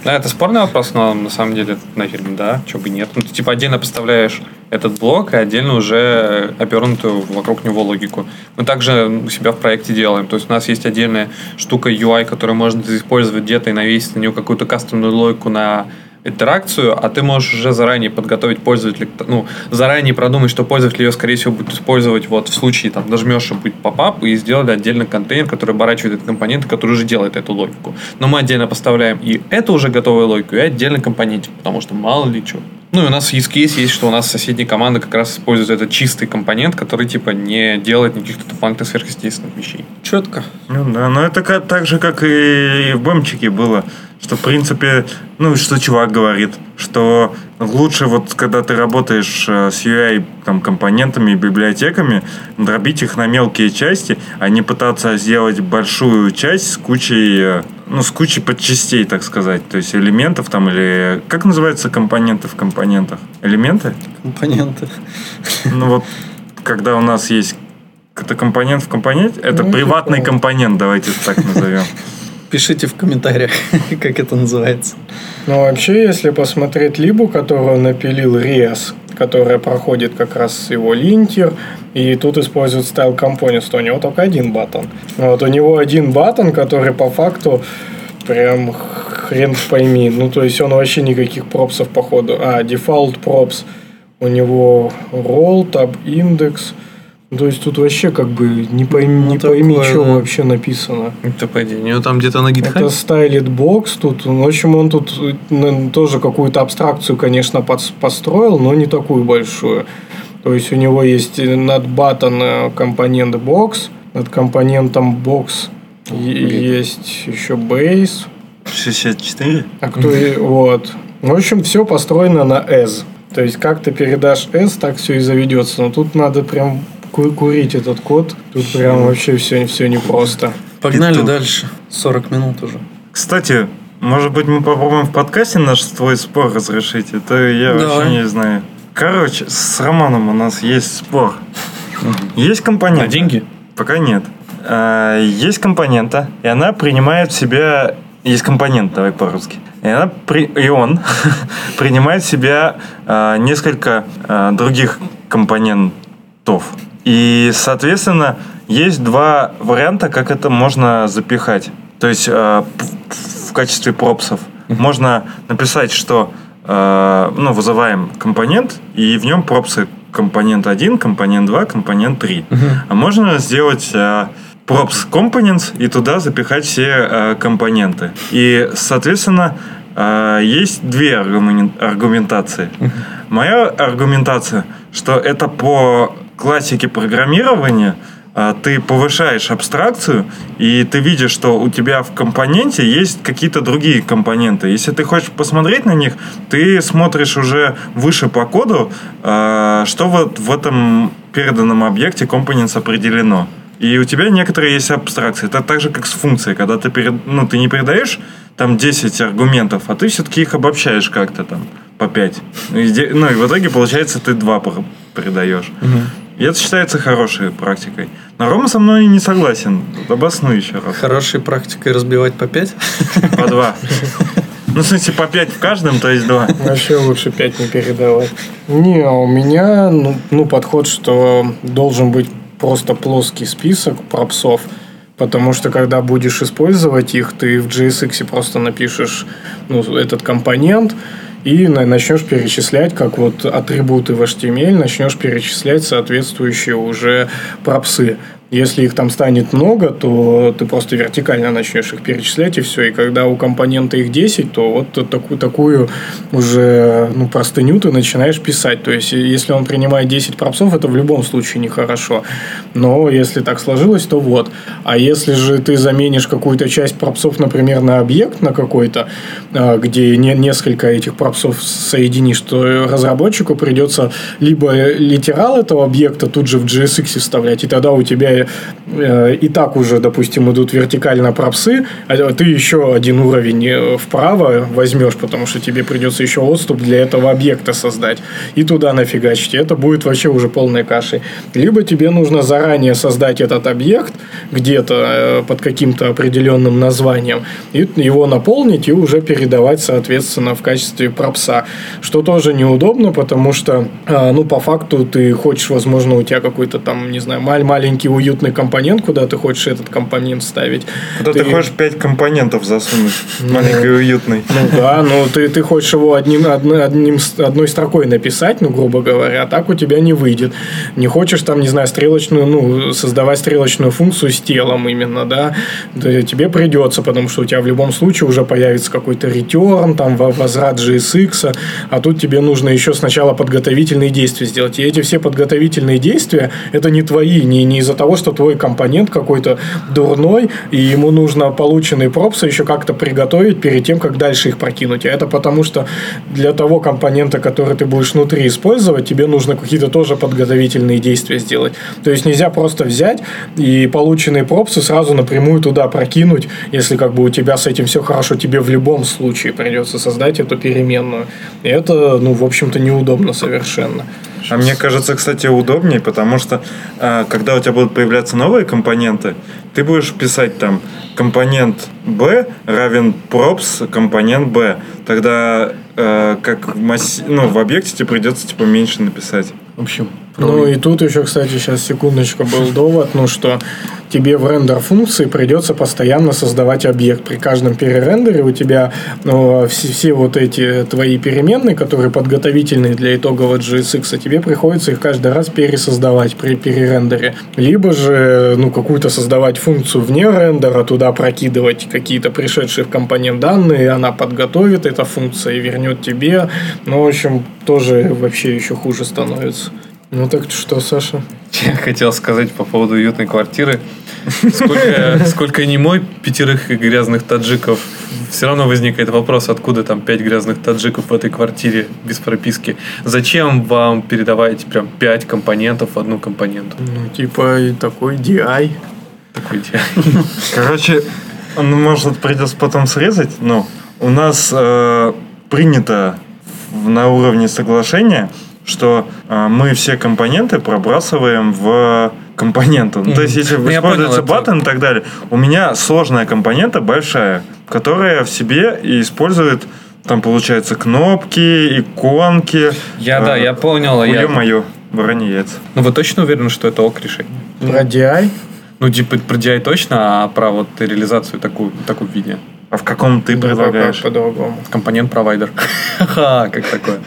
Да, это спорный вопрос, но на самом деле нахер да, чего бы нет. Ну, ты типа отдельно поставляешь этот блок, и отдельно уже обернутую вокруг него логику. Мы также у себя в проекте делаем. То есть у нас есть отдельная штука UI, которую можно использовать где-то и навесить на нее какую-то кастомную логику на интеракцию, а ты можешь уже заранее подготовить пользователя, ну, заранее продумать, что пользователь ее, скорее всего, будет использовать вот в случае, там, нажмешь, будет попап, и сделали отдельный контейнер, который оборачивает этот компонент, который уже делает эту логику. Но мы отдельно поставляем и эту уже готовую логику, и отдельный компонентик, потому что мало ли что. Ну, и у нас use case есть, что у нас соседние команды как раз используют этот чистый компонент, который, типа, не делает никаких дополнительных сверхъестественных вещей. Четко. Ну да, но это как, так же, как и в бэмчике было. Что, в принципе, ну, что чувак говорит, что лучше вот, когда ты работаешь э, с UI там, компонентами и библиотеками, дробить их на мелкие части, а не пытаться сделать большую часть с кучей, э, ну, с кучей подчастей, так сказать. То есть элементов там или... Как называются компоненты в компонентах? Элементы? Компоненты. Ну вот, когда у нас есть это компонент в компоненте, это Ну, приватный компонент, давайте так назовем. Пишите в комментариях, как это называется. Но вообще, если посмотреть либу, которую напилил Риас, которая проходит как раз его линтер, и тут использует Styled Components, то у него только один button. Вот у него один button, который по факту прям хрен пойми. Ну, то есть он вообще никаких props ов походу. А, default props. У него roll, tab, индекс. То есть тут вообще как бы не пойми, Ну, не пойми такое, что да. вообще написано. Это по идее. У него там где-то на Это GitHub. стайлит бокс тут. В общем, он тут э, тоже какую-то абстракцию, конечно, построил, но не такую большую. То есть у него есть э, над button э, компонент бокс, над компонентом бокс есть еще base. 64? А кто вот. В общем, все построено на S. То есть, как ты передашь S, так все и заведется. Но тут надо прям ку- курить этот код. Тут прям вообще все, все непросто. Погнали Петух. дальше. 40 минут уже. Кстати, может быть, мы попробуем в подкасте наш твой спор разрешить? Это я Давай. вообще не знаю. Короче, с Романом у нас есть спор. Есть компонент. На деньги? Пока нет. А, Есть компонента, и она принимает в себя... Есть компонент, давай по-русски. И, она при... и он принимает в себя а, несколько а, других компонентов. И, соответственно, есть два варианта, как это можно запихать. То есть п- в качестве пропсов. Можно написать, что э, ну, вызываем компонент, и в нем пропсы компонент 1, компонент 2, компонент 3. А можно сделать э, props components и туда запихать все э, компоненты. И, соответственно, э, есть две аргумен- аргументации. Моя аргументация, что это по классике программирования а, ты повышаешь абстракцию, и ты видишь, что у тебя в компоненте есть какие-то другие компоненты. Если ты хочешь посмотреть на них, ты смотришь уже выше по коду, а, что вот в этом переданном объекте компонент определено. И у тебя некоторые есть абстракции. Это так же, как с функцией. Когда ты, перед, ну, ты не передаешь там 10 аргументов, а ты все-таки их обобщаешь как-то там по 5. И, ну и в итоге, получается, ты 2 пр- передаешь. И это считается хорошей практикой. Но Рома со мной не согласен. Обоснуй еще раз. Хорошей практикой разбивать по 5. По 2. Ну, в смысле, по 5 в каждом, то есть 2. Вообще лучше 5 не передавать. Не, а у меня ну, ну, подход, что должен быть просто плоский список пропсов. Потому что когда будешь использовать их, ты в JSX просто напишешь ну, этот компонент и на- начнешь перечислять, как вот атрибуты в HTML, начнешь перечислять соответствующие уже пропсы. Если их там станет много, то ты просто вертикально начнешь их перечислять, и все. И когда у компонента их 10, то вот такую, такую уже ну, простыню ты начинаешь писать. То есть, если он принимает 10 пропсов, это в любом случае нехорошо. Но если так сложилось, то вот. А если же ты заменишь какую-то часть пропсов, например, на объект на какой-то, а, где не, несколько этих пропсов соединишь, то разработчику придется либо литерал этого объекта тут же в JSX вставлять, и тогда у тебя э, и так уже, допустим, идут вертикально пропсы, а ты еще один уровень э, вправо возьмешь, потому что тебе придется еще отступ для этого объекта создать, и туда нафигачить. Это будет вообще уже полной кашей. Либо тебе нужно заранее создать этот объект где-то э, под каким-то определенным названием, и его наполнить и уже передавать, соответственно, в качестве пропса. Что тоже неудобно, потому что, э, ну, по факту ты хочешь, возможно, у тебя какой-то там, не знаю, маленький уютный компонент, куда ты хочешь этот компонент ставить. Куда ты хочешь 5 компонентов засунуть. Маленький и уютный. Ну да, но ты, ты хочешь его одним, одной, одним, одной строкой написать, ну, грубо говоря, а так у тебя не выйдет. Не хочешь там, не знаю, стрелочную, ну, создавать стрелочную функцию с телом именно, да, тебе придется, потому что у тебя в любом случае уже появится какой-то return, там, во- возврат JSX, а тут тебе нужно еще сначала подготовительные действия сделать. И эти все подготовительные действия, это не твои, не, не из-за того, что твой компонент какой-то дурной, и ему нужно полученные пропсы еще как-то приготовить перед тем, как дальше их прокинуть. А это потому, что для того компонента, который ты будешь внутри использовать, тебе нужно какие-то тоже подготовительные действия сделать. То есть нельзя просто взять и полученные пропсы сразу напрямую туда прокинуть, если как бы у тебя с этим все хорошо, тебе в любом случае придется создать эту переменную. И это, ну, в общем-то, неудобно совершенно. А мне кажется, кстати, удобнее, потому что а, когда у тебя будут появляться новые компоненты, ты будешь писать там компонент B равен props компонент B. Тогда э, как в, масси- ну, в объекте тебе придется типа меньше написать. В общем, Ну и тут еще, кстати, сейчас секундочку был довод, ну что тебе в рендер функции придется постоянно создавать объект. При каждом перерендере у тебя ну, все, все вот эти твои переменные, которые подготовительные для итогового JSX, а тебе приходится их каждый раз пересоздавать при перерендере. Либо же ну, какую-то создавать функцию вне рендера, туда прокидывать какие-то пришедшие в компонент данные, она подготовит эта функция и вернет тебе. Ну, в общем, тоже вообще еще хуже становится. Ну так что, Саша? Я хотел сказать по поводу уютной квартиры. Сколько, сколько не мой пятерых грязных таджиков, все равно возникает вопрос, откуда там пять грязных таджиков в этой квартире без прописки. Зачем вам передавать прям пять компонентов в одну компоненту? Ну, типа такой DI. Такой идеальный. Короче, ну, может, придется потом срезать, но у нас э, принято на уровне соглашения, что э, мы все компоненты пробрасываем в компоненту. Ну, то есть, если Ну, используется баттон и так далее, у меня сложная компонента большая, которая в себе и использует там, получается, кнопки, иконки. Я, да, Э, я понял. а я- Ё-моё, воронье яйца. Ну, вы точно уверены, что это ок решение? Про DI? Ну, типа, про DI точно, а про вот реализацию такую, в таком виде? А в каком ты предлагаешь? По-другому. Компонент-провайдер. Ха, как такое?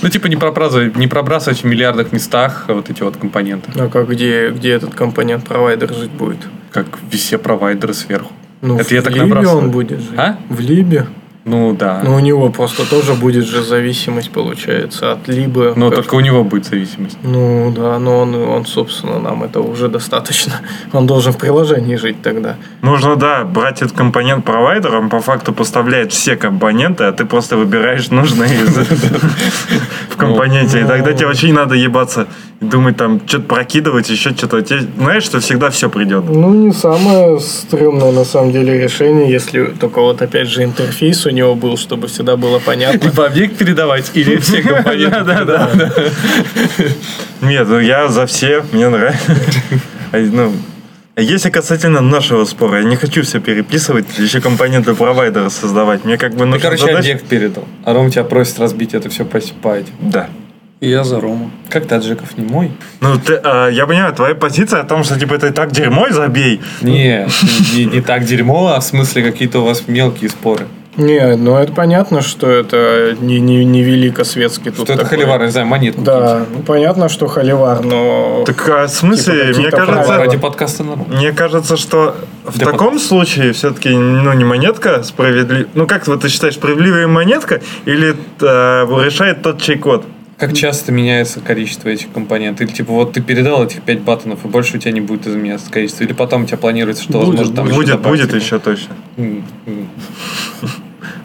Ну, типа, не пробрасывать, не пробрасывать в миллиардах местах вот эти вот компоненты. А как где, где этот компонент провайдер жить будет? Как все провайдеры сверху. Ну, Это в я так Либе он будет жить. А? В Либе. Ну да. Но у него просто тоже будет же зависимость, получается, от либо... Но только у него будет зависимость. Ну да, но он, он, собственно, нам этого уже достаточно. Он должен в приложении жить тогда. Нужно, да, брать этот компонент провайдера, он по факту поставляет все компоненты, а ты просто выбираешь нужные в компоненте. И тогда тебе вообще не надо ебаться думать там, что-то прокидывать, еще что-то. Тебе знаешь, что всегда все придет. Ну, не самое стрёмное, на самом деле, решение, если только вот, опять же, интерфейс у него был, чтобы всегда было понятно. Типа объект передавать или все компоненты передавать? Нет, ну я за все, мне нравится. А, Ну, а если касательно нашего спора, я не хочу все переписывать, еще компоненты провайдера создавать. Мне как бы Ты, нужна короче, задача- объект передал. А Ром тебя просит разбить это все по, по этим. Да. И я за Рому. Как таджиков не мой? Ну, ты, а, я понимаю, твоя позиция о том, что типа это и так дерьмо, и забей. Не, не, не так дерьмо, а в смысле какие-то у вас мелкие споры. Не, ну это понятно, что это не, не, не великосветский тут Что это такой. холивар, не знаю, монетку. Да, ну понятно, что холивар, но... Так а в смысле, Типа мне кажется, правила. Ради подкаста народ. мне кажется, что в Да таком случае все-таки, ну, не монетка справедлив... Ну, как вот ты считаешь, справедливая монетка или э, решает тот чей-код? Как часто меняется количество этих компонентов? Или типа вот ты передал этих 5 баттонов, и больше у тебя не будет изменяться количество? Или потом у тебя планируется, что Будет, возможно там еще будет, добавить будет или- еще точно.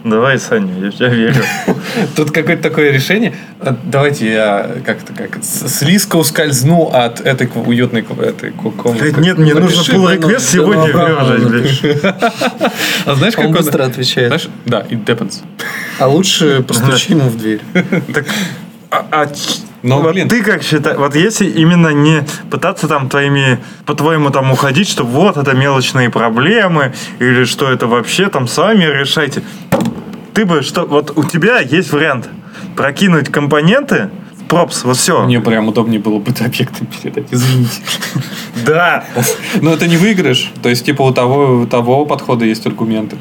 Давай, Саня, я в тебя верю. Тут какое-то такое решение. А, Давайте я как-то как с- слизко ускользну от этой уютной этой комнаты. Нет, мне нужно pull request сегодня блядь. А знаешь, как Он быстро отвечает. Знаешь, да, it depends. А лучше постучи ему в дверь. А, а Но, вот блин. ты как считаешь, вот если именно не пытаться там твоими, по-твоему там уходить, что вот это мелочные проблемы, или что это вообще там сами решайте, ты бы что, вот у тебя есть вариант прокинуть компоненты пропс, вот все. Мне прям удобнее было бы это объектом передать, извините. Да. Но это не выигрыш. То есть, типа, у того, у того подхода есть аргументы.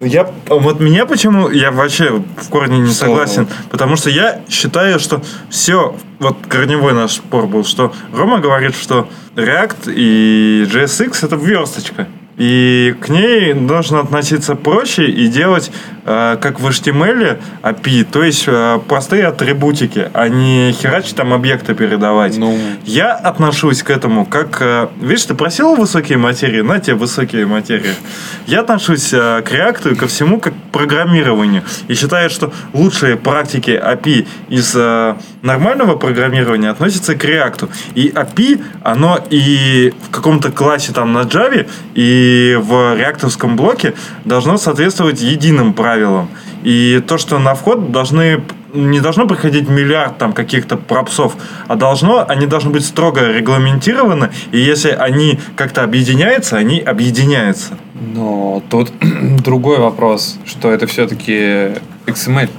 Я, вот меня почему, я вообще в корне не согласен, потому что я считаю, что все, вот корневой наш спор был, что Рома говорит, что React и JSX это версточка. И к ней нужно относиться проще и делать, как в HTML, API, то есть э, простые атрибутики, а не херачить там объекты передавать. Ну. Я отношусь к этому как... э, Видишь, ты просил высокие материи, на тебе высокие материи. Я отношусь э, к реакту и ко всему как к программированию. И считаю, что лучшие практики API из э, нормального программирования относятся к реакту. И API, оно и в каком-то классе там на Java, и в реактовском блоке должно соответствовать единым правилам. И то, что на вход должны не должно приходить миллиард там каких-то пропсов, а должно, они должны быть строго регламентированы, и если они как-то объединяются, они объединяются. Но тут другой вопрос, что это все-таки XML.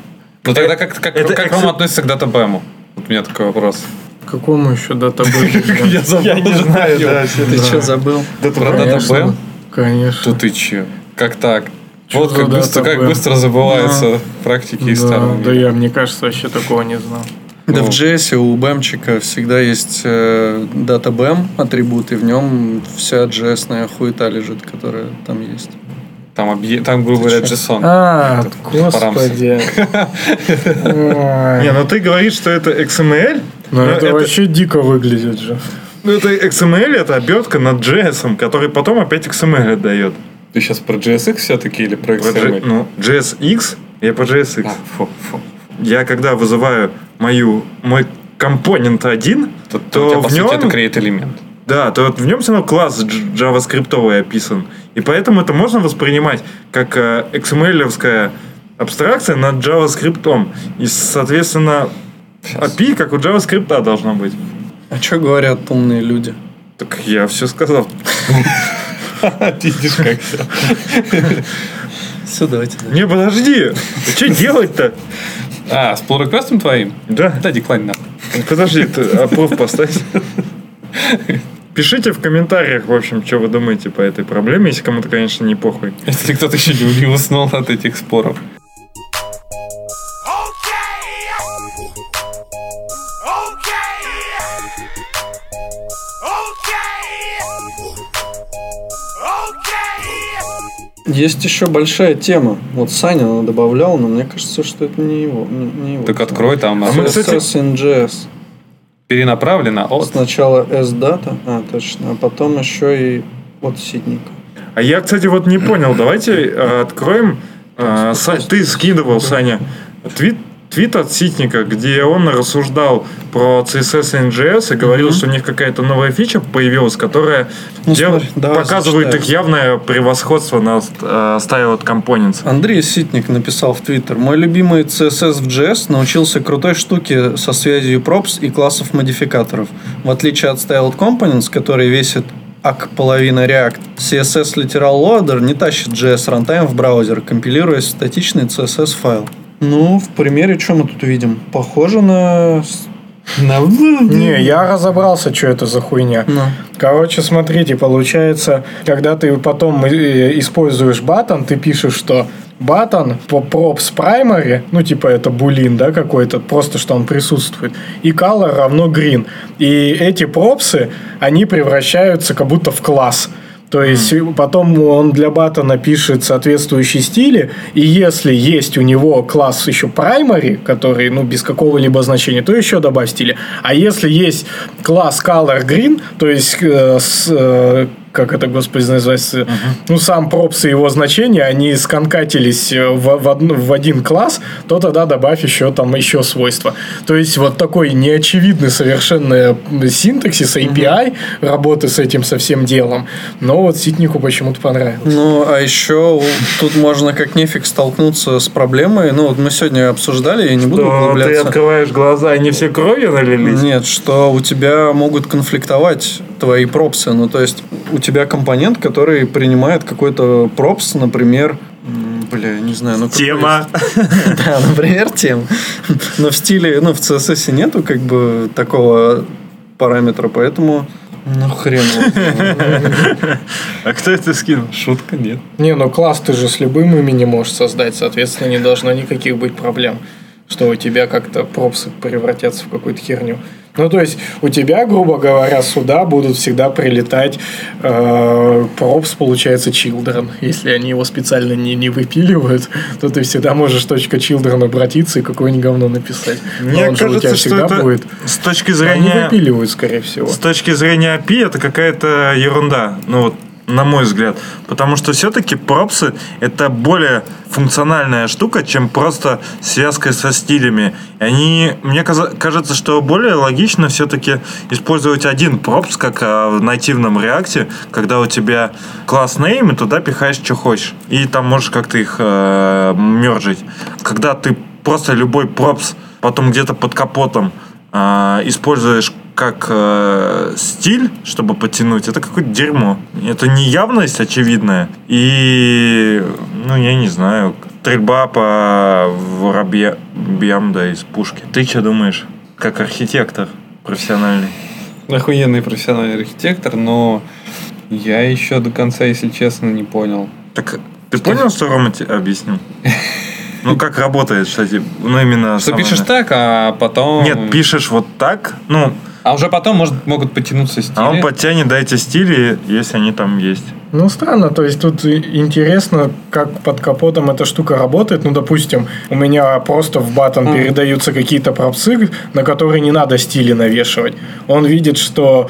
Ну тогда как, как, это как XML. вам относится к датабэму? Вот у меня такой вопрос. Какому еще датабейсу? забыл. Я не знаю, да. Ты что, забыл? Про датабэм? Конечно. То ты че? Как так? Вот как быстро, как датабэм? быстро забываются практики из Да, старого да мира. я, мне кажется, вообще такого не знал. Да Ну. в JS у бэмчика всегда есть э, дата-бэм атрибут, и в нем вся JS хуета лежит, которая там есть. Там, объе- там грубо говоря, JSON. А, Это господи. Не, ну ты говоришь, что это XML, Ну но это вообще дико выглядит же. ну, это XML, это обертка над JS, который потом опять XML отдает. Ты сейчас про JSX все-таки или про Про J- XML? ну, JSX, я по JSX. А, фу, фу. Я когда вызываю мою, мой компонент один, То, то у тебя, в по сути, нем... это create элемент. Да, то вот в нем все равно класс JavaScript описан. И поэтому это можно воспринимать как э, XML-овская абстракция над JavaScript. И, соответственно, API, как у JavaScript, должно быть. А что говорят умные люди? Так я все сказал. Видишь, как все. Все, давайте. дальше. Не, подожди. Что делать-то? А, с pull реквестом твоим? Да. Да, деклайн на. Подожди, ты approve поставь. Пишите в комментариях, в общем, что вы думаете по этой проблеме, если кому-то, конечно, не похуй. Если кто-то еще не, не уснул от этих споров. Есть еще большая тема. Вот Саня добавлял, но мне кажется, что это не его. Не, не его Так открой там. А мы, кстати- CSS NGS. Перенаправлено от... Сначала S-Data, а, точно, а потом еще и от ситника. А я, кстати, вот не понял. Давайте э, откроем. Са- ты скидывал, Саня, твит, твит от Ситника, где он рассуждал про CSS и NGS и говорил, что у них какая-то новая фича появилась, которая Ну, дел- смотри, давай показывает зачитаю. их явное превосходство над э, Style Components. Андрей Ситник написал в Твиттер. Мой любимый CSS в JS научился крутой штуке со связью props и классов модификаторов. В отличие от Styled Components, который весит ак половина React, CSS Literal Loader не тащит JS runtime в браузер, компилируясь в статичный CSS файл. Ну, в примере, что мы тут видим? Похоже на... на... Не, я разобрался, что это за хуйня. Ну. Короче, смотрите, получается, когда ты потом э, используешь батон, ты пишешь, что батон по props primary, ну типа это булин, да, какой-то, просто что он присутствует, и color равно green. И эти пропсы, они превращаются как будто в класс. То есть потом он для батона пишет соответствующие стили, и если есть у него класс еще primary, который ну без какого-либо значения, то еще добавь стили. А если есть класс color green, то есть э, с, э, как это, господи, называется, ну, сам пропс и его значения, они сконкатились э, в, в, одну- в один класс, то тогда добавь еще там еще свойства. То есть вот такой неочевидный совершенно синтаксис, API работы с этим со всем делом. Но вот Ситнику почему-то понравилось. Ну, а еще тут можно как нефиг столкнуться с проблемой. Ну, вот мы сегодня обсуждали, я не буду То ты углубляться. открываешь глаза, и не все кровью налились? Нет, что у тебя могут конфликтовать твои пропсы. Ну, то есть, у тебя компонент, который принимает какой-то пропс, например, бля, не знаю, ну Тема. Да, например, тем. Но в стиле, ну, в CSS нету как бы такого параметра, поэтому ну хрен. А кто это скинул? Шутка, нет. Не, ну класс ты же с любым именем можешь создать, соответственно, не должно никаких быть проблем, что у тебя как-то пропсы превратятся в какую-то херню. Ну, то есть, у тебя, грубо говоря, сюда будут всегда прилетать э, пропс, получается, children. Если они его специально не, не выпиливают, то ты всегда можешь точка children обратиться и какое-нибудь говно написать. Но Мне он же у тебя кажется, всегда это будет. с точки Они зрения... выпиливают, скорее всего. С точки зрения API это какая-то ерунда. Ну вот, на мой взгляд. Потому что все-таки пропсы это более функциональная штука, чем просто связка со стилями. И они, мне кажется, что более логично все-таки использовать один пропс, как а, в нативном реакте, когда у тебя класс name, и туда пихаешь, что хочешь. И там можешь как-то их э, мержить. Когда ты просто любой пропс потом где-то под капотом а, используешь как э, стиль, чтобы подтянуть, это какое-то дерьмо. Это не явность очевидная. И, ну, я не знаю, стрельба по воробьям, да, из пушки. Ты что думаешь, как архитектор профессиональный? Охуенный профессиональный архитектор, но я еще до конца, если честно, не понял. Так, ты понял, что Рома тебе объяснил? Ну, как работает, кстати, ну, именно... Что пишешь так, а потом... Нет, пишешь вот так, ну, А уже потом может, могут подтянуться стили. а он подтянет, да, эти стили, если они там есть. Ну, странно, то есть тут интересно, как под капотом эта штука работает. Ну, допустим, у меня просто в батон передаются какие-то пропсы, на которые не надо стили навешивать. Он видит, что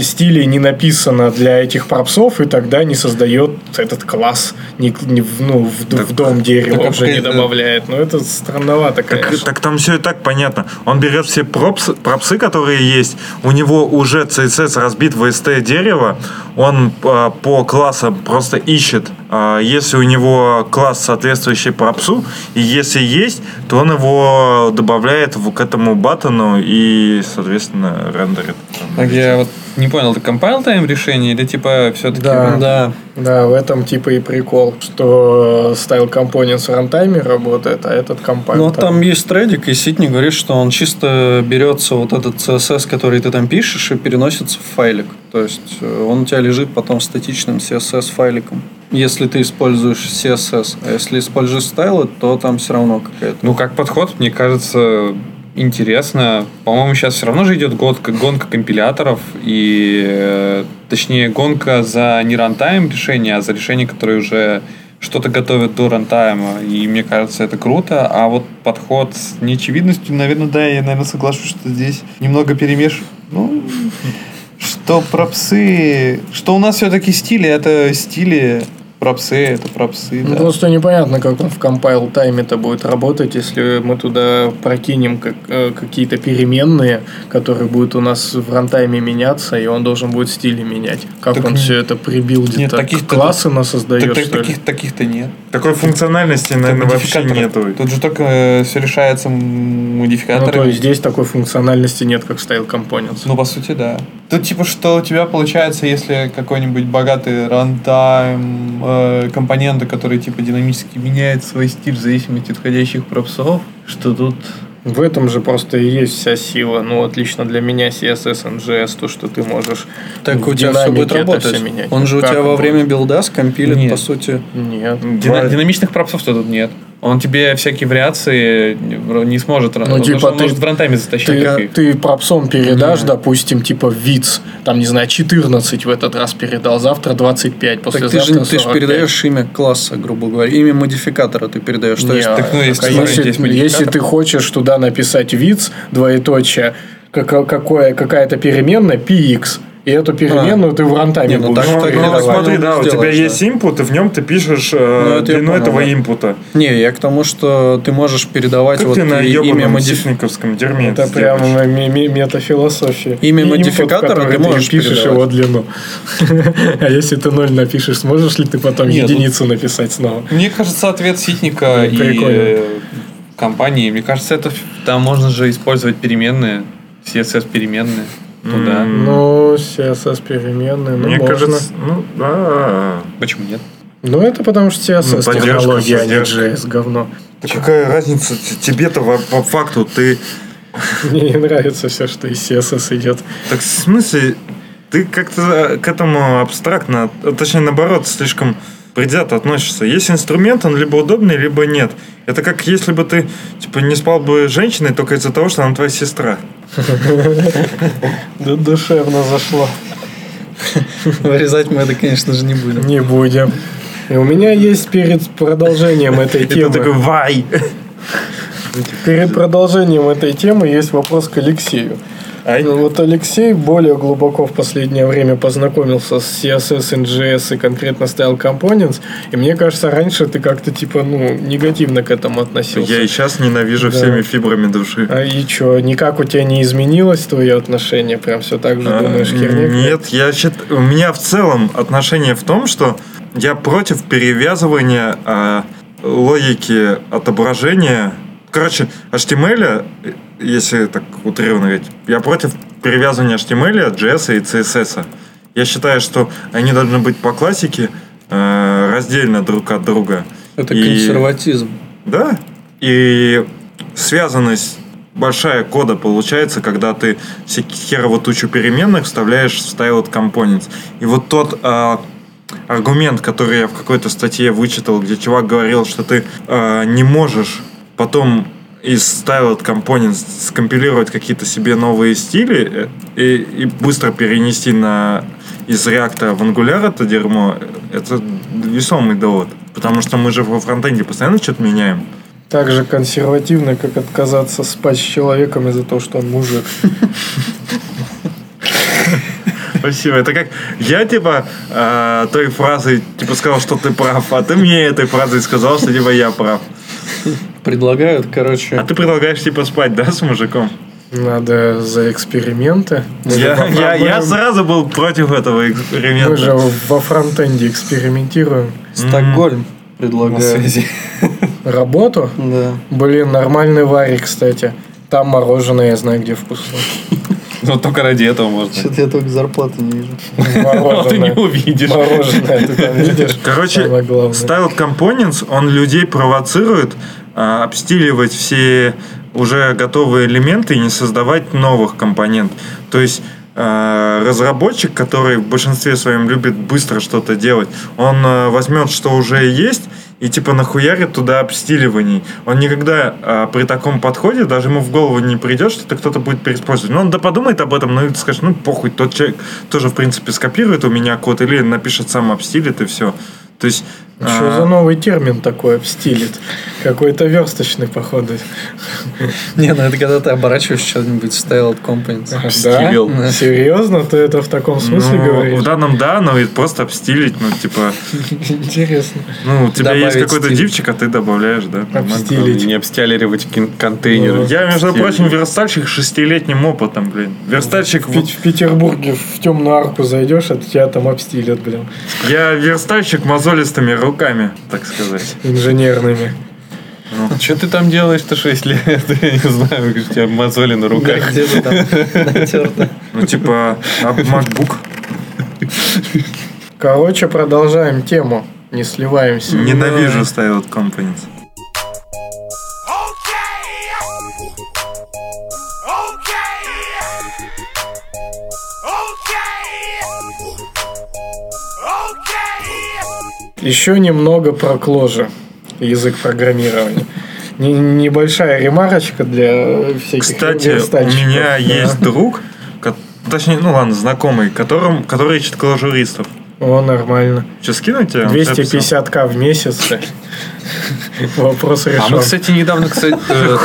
стили не написано для этих пропсов, и тогда не создает этот класс, не, не в- ну, в, д- в дом дерева так уже не добавляет. Ну, это странновато, Так, конечно. так там все и так понятно. Он берет все пропсы, пропсы, которые есть, у него уже CSS разбит в ST дерево, он э, по классам просто ищет, э, если у него класс соответствующий пропсу, и если есть, то он его добавляет к этому баттону и, соответственно, рендерит. Так я вот не понял, это compile time решение или типа все-таки... Да. Да. Да, в этом типа и прикол, что Style Components в рантайме работает, а этот компайл. Ну, там есть тредик, и Ситни говорит, что он чисто берется вот этот CSS, который ты там пишешь, и переносится в файлик. То есть э, он у тебя лежит потом статичным CSS файликом. Если ты используешь CSS, а если используешь стайлы, то там все равно какая-то. Ну, как подход, мне кажется, интересно. По-моему, сейчас все равно же идет гонка, гонка компиляторов, и э, точнее гонка за не рантайм решение, а за решение, которое уже что-то готовят до рантайма, и мне кажется, это круто. А вот подход с неочевидностью, наверное, да, я, наверное, соглашусь, что здесь немного перемеш... Ну, что пропсы... Что у нас все-таки стили, это стили пропсы, это пропсы, Ну, да. Просто непонятно, как он в компайл тайме-то будет работать, если мы туда прокинем как, э, какие-то переменные, которые будут у нас в рантайме меняться, и он должен будет стили менять. Как Так он не- все это прибилдит? Нет, таких-то- классы нас создает, Так- так- что ли? таких, таких-то нет. Такой функциональности, наверное, вообще нету. Тут же только все решается м, Ну, модификаторами. то есть здесь такой функциональности нет, как Style Components. Ну, по сути, да. Тут типа, что у тебя получается, если какой-нибудь богатый рантайм, э, компоненты, которые типа динамически меняют свой стиль в зависимости от входящих пропсов, что тут... В этом же просто и есть вся сила. Ну, отлично для меня CSS, NGS, то, что ты можешь Так в у тебя все будет работать. всё менять. Он же у Как тебя во будет? время билда скомпилит, Нет. по сути. Нет. Дина- динамичных пропсов-то тут нет. Он тебе всякие вариации не сможет... он, типа, он ты- может в рантайме затащить. Ты, ты пропсом передашь, допустим, типа ВИЦ, там, не знаю, 14 в этот раз передал, завтра 25, Так ты послезавтра же, ты же 45. передаешь имя класса, грубо говоря. Имя модификатора ты передаешь. То Не, есть Так, ну, если если, если ты хочешь туда написать ВИЦ, двоеточие, как- какое, какая-то переменная, PX, и эту переменную ты в рантайме Не, ну будешь так- Ну, так ну, смотри, да, у тебя Сделаешь, есть input, и в нем ты пишешь э, Ну, это длину понял, этого да. инпута. Не, я к тому, что ты можешь передавать Как вот ты на и- имя ситниковском дерьме Это это прям сделаешь? ме- ме- метафилософия. Имя И input, модификатора который ты можешь пишешь передавать. его длину. А если ты ноль напишешь, сможешь ли ты потом Нет, единицу написать снова? Мне кажется, ответ Ситника и Прикольно. э, компании, мне кажется, это там можно же использовать переменные, CSS переменные туда. Ну, CSS переменные, ну, Мне можно. кажется, ну, да. Почему нет? Ну, это потому что CSS Ну, технология, а не. JS, говно. Да какая разница тебе-то по, факту? Ты, Мне не нравится все, что из CSS идет. так в смысле, ты как-то к этому абстрактно, а точнее наоборот, слишком предвзято относишься. Есть инструмент, он либо удобный, либо нет. Это как если бы ты типа не спал бы с женщиной только из-за того, что она твоя сестра. Да душевно зашло. Вырезать мы это, конечно же, не будем. Не будем. И у меня есть перед продолжением этой темы. такой, вай! Перед продолжением этой темы есть вопрос к Алексею. Ну, Вот Алексей более глубоко в последнее время познакомился с CSS, NGS и конкретно Style Components. И мне кажется, раньше ты как-то типа, ну, негативно к этому относился. Я и сейчас ненавижу Да. всеми фибрами души. А и что, никак у тебя не изменилось твое отношение? Прям все так же А, думаешь, херня? Нет, я счит- у меня в целом отношение в том, что я против перевязывания а, логики отображения. Короче, HTML, э, если так утрированно говорить, я против перевязывания HTML, JS и CSS. Я считаю, что они должны быть по классике э, раздельно друг от друга. Это И- консерватизм. да. И связанность большая кода получается, когда ты херово тучу переменных вставляешь в styled components. И вот тот а, аргумент, который я в какой-то статье вычитал, где чувак говорил, что ты а, не можешь потом из styled components скомпилировать какие-то себе новые стили э, и, и быстро перенести на из реактора в Angular это дерьмо, это весомый довод. Потому что мы же во фронтенде постоянно что-то меняем. Так же консервативно, как отказаться спать с человеком из-за того, что он мужик. Спасибо. Это как я типа э, той фразой типа сказал, что ты прав, а ты мне этой фразой сказал, что типа я прав. Предлагают, короче, А ты предлагаешь типа спать, да, с мужиком? Надо за эксперименты. Мы Я, я, я сразу был против этого Мы же эксперимента. во фронтенде экспериментируем. Стокгольм предлагают. связи. Работу? Да. Блин, нормальный варик, кстати. Там мороженое, я знаю, где вкусно. Ну, только ради этого можно. Что-то я только зарплаты не вижу. А ты не Мороженое. увидишь. Мороженое, ты там видишь? Короче. Styled Components, он людей провоцирует обстиливать все уже готовые элементы и не создавать новых компонентов. То есть а, разработчик, который в большинстве своем любит быстро что-то делать, он а, возьмет, что уже есть, и типа нахуярит туда обстиливаний. Он никогда а, при таком подходе, даже ему в голову не придет, что это кто-то будет переиспользовать. Ну, он да подумает об этом, ну и скажет, ну похуй, тот человек тоже, в принципе, скопирует у меня код или напишет сам обстилит и все. То есть Что за новый термин такой обстилит? Какой-то версточный, походу. Не, ну это когда ты оборачиваешь что-нибудь style components. Обстилил. Да? Серьезно? Ты это в таком смысле Ну, говоришь? в данном да, но ведь просто обстилить, ну, типа, Интересно. ну, у тебя есть какой-то стиль. дивчик, а ты добавляешь, да? Обстилить. Не обстяливать кон- контейнеры. Я, между прочим, верстальщик с шестилетним опытом, блин. Верстальщик, в Петербурге в темную арку зайдешь, а тебя там обстилят, блин, я верстальщик мозолистыми руками, так сказать. инженерными. Что ты там делаешь-то 6 лет? Я не знаю, у тебя мозоли на руках. Где-то там натерто. Ну, типа, а MacBook. Короче, продолжаем тему. Не сливаемся. Ненавижу Styled Components. Еще немного про кложи. Язык программирования. Не- небольшая ремарочка для всяких Кстати, у меня Да. есть друг, точнее, ну ладно, знакомый, которым, который ищет клажуристов. О, нормально. Что, скинуть тебе? Он тебе писал. 250к в месяц. Вопрос А мы, решен. кстати, недавно, кстати, э.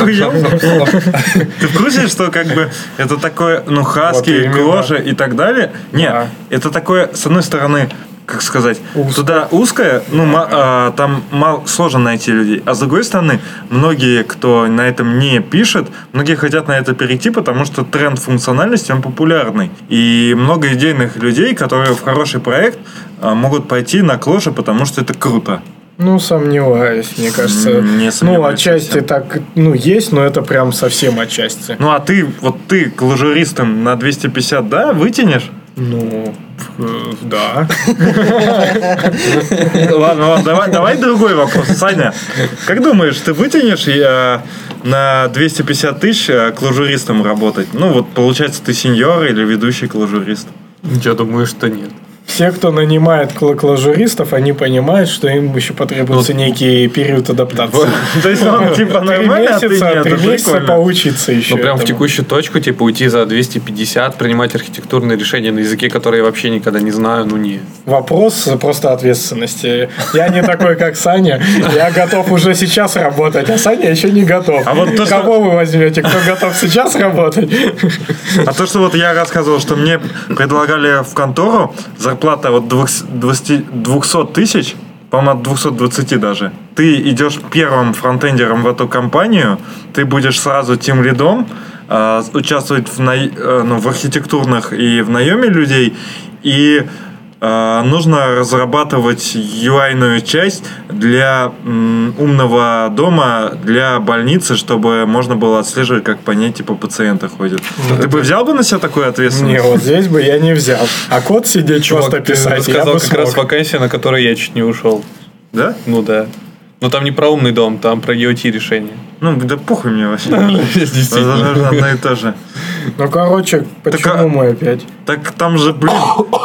Ты в курсе, что как бы это такое, ну, хаски, кложа и так далее? Нет, это такое, с одной стороны, как сказать, Узко. туда узкое, ну, ма- а, там мало, сложно найти людей. А с другой стороны, многие, кто на этом не пишет, многие хотят на это перейти, потому что тренд функциональности, он популярный. И много идейных людей, которые в хороший проект а, могут пойти на кложе, потому что это круто. Ну, сомневаюсь, мне кажется. Не ну, отчасти совсем. так, ну, есть, но это прям совсем отчасти. Ну, а ты, вот ты клажуристом на 250, да, вытянешь? Ну, да. Ладно, ладно, давай, давай другой вопрос. Саня, как думаешь, ты вытянешь э, на 250 тысяч э, клажуристом работать? Ну, вот получается, ты сеньор или ведущий клажурист. Я думаю, что нет. Все, кто нанимает кла- клажуристов, они понимают, что им еще потребуется некий период адаптации. То есть он типа Три нормально, три месяца поучиться еще. Ну, прям в текущую точку, типа, уйти за 250, принимать архитектурные решения на языке, который я вообще никогда не знаю, ну, не. Вопрос просто ответственности. Я не такой, как Саня. Я готов уже сейчас работать, а Саня еще не готов. А вот то, Кого вы возьмете? Кто готов сейчас работать? А то, что вот я рассказывал, что мне предлагали в контору зарплата вот 200 200 тысяч, по-моему, от 220 даже. Ты идешь первым фронтендером в эту компанию, ты будешь сразу тем лидом, э, участвовать в, най- э, ну, в архитектурных и в наеме людей, и нужно разрабатывать UI-ную часть для умного дома, для больницы, чтобы можно было отслеживать, как по ней типа пациенты ходят. Ты бы взял бы на себя такую Не, ответственность? вот здесь бы я не взял. А код сидеть просто ты писать, я рассказал бы как раз смог. вакансия, на которой я чуть не ушел. Да? Ну, да. Но там не про умный дом, там про IoT решение. Ну, да похуй мне вообще. Действительно. Возможно, одно и то же. Ну, короче, почему а- мы опять? Так там же, блин,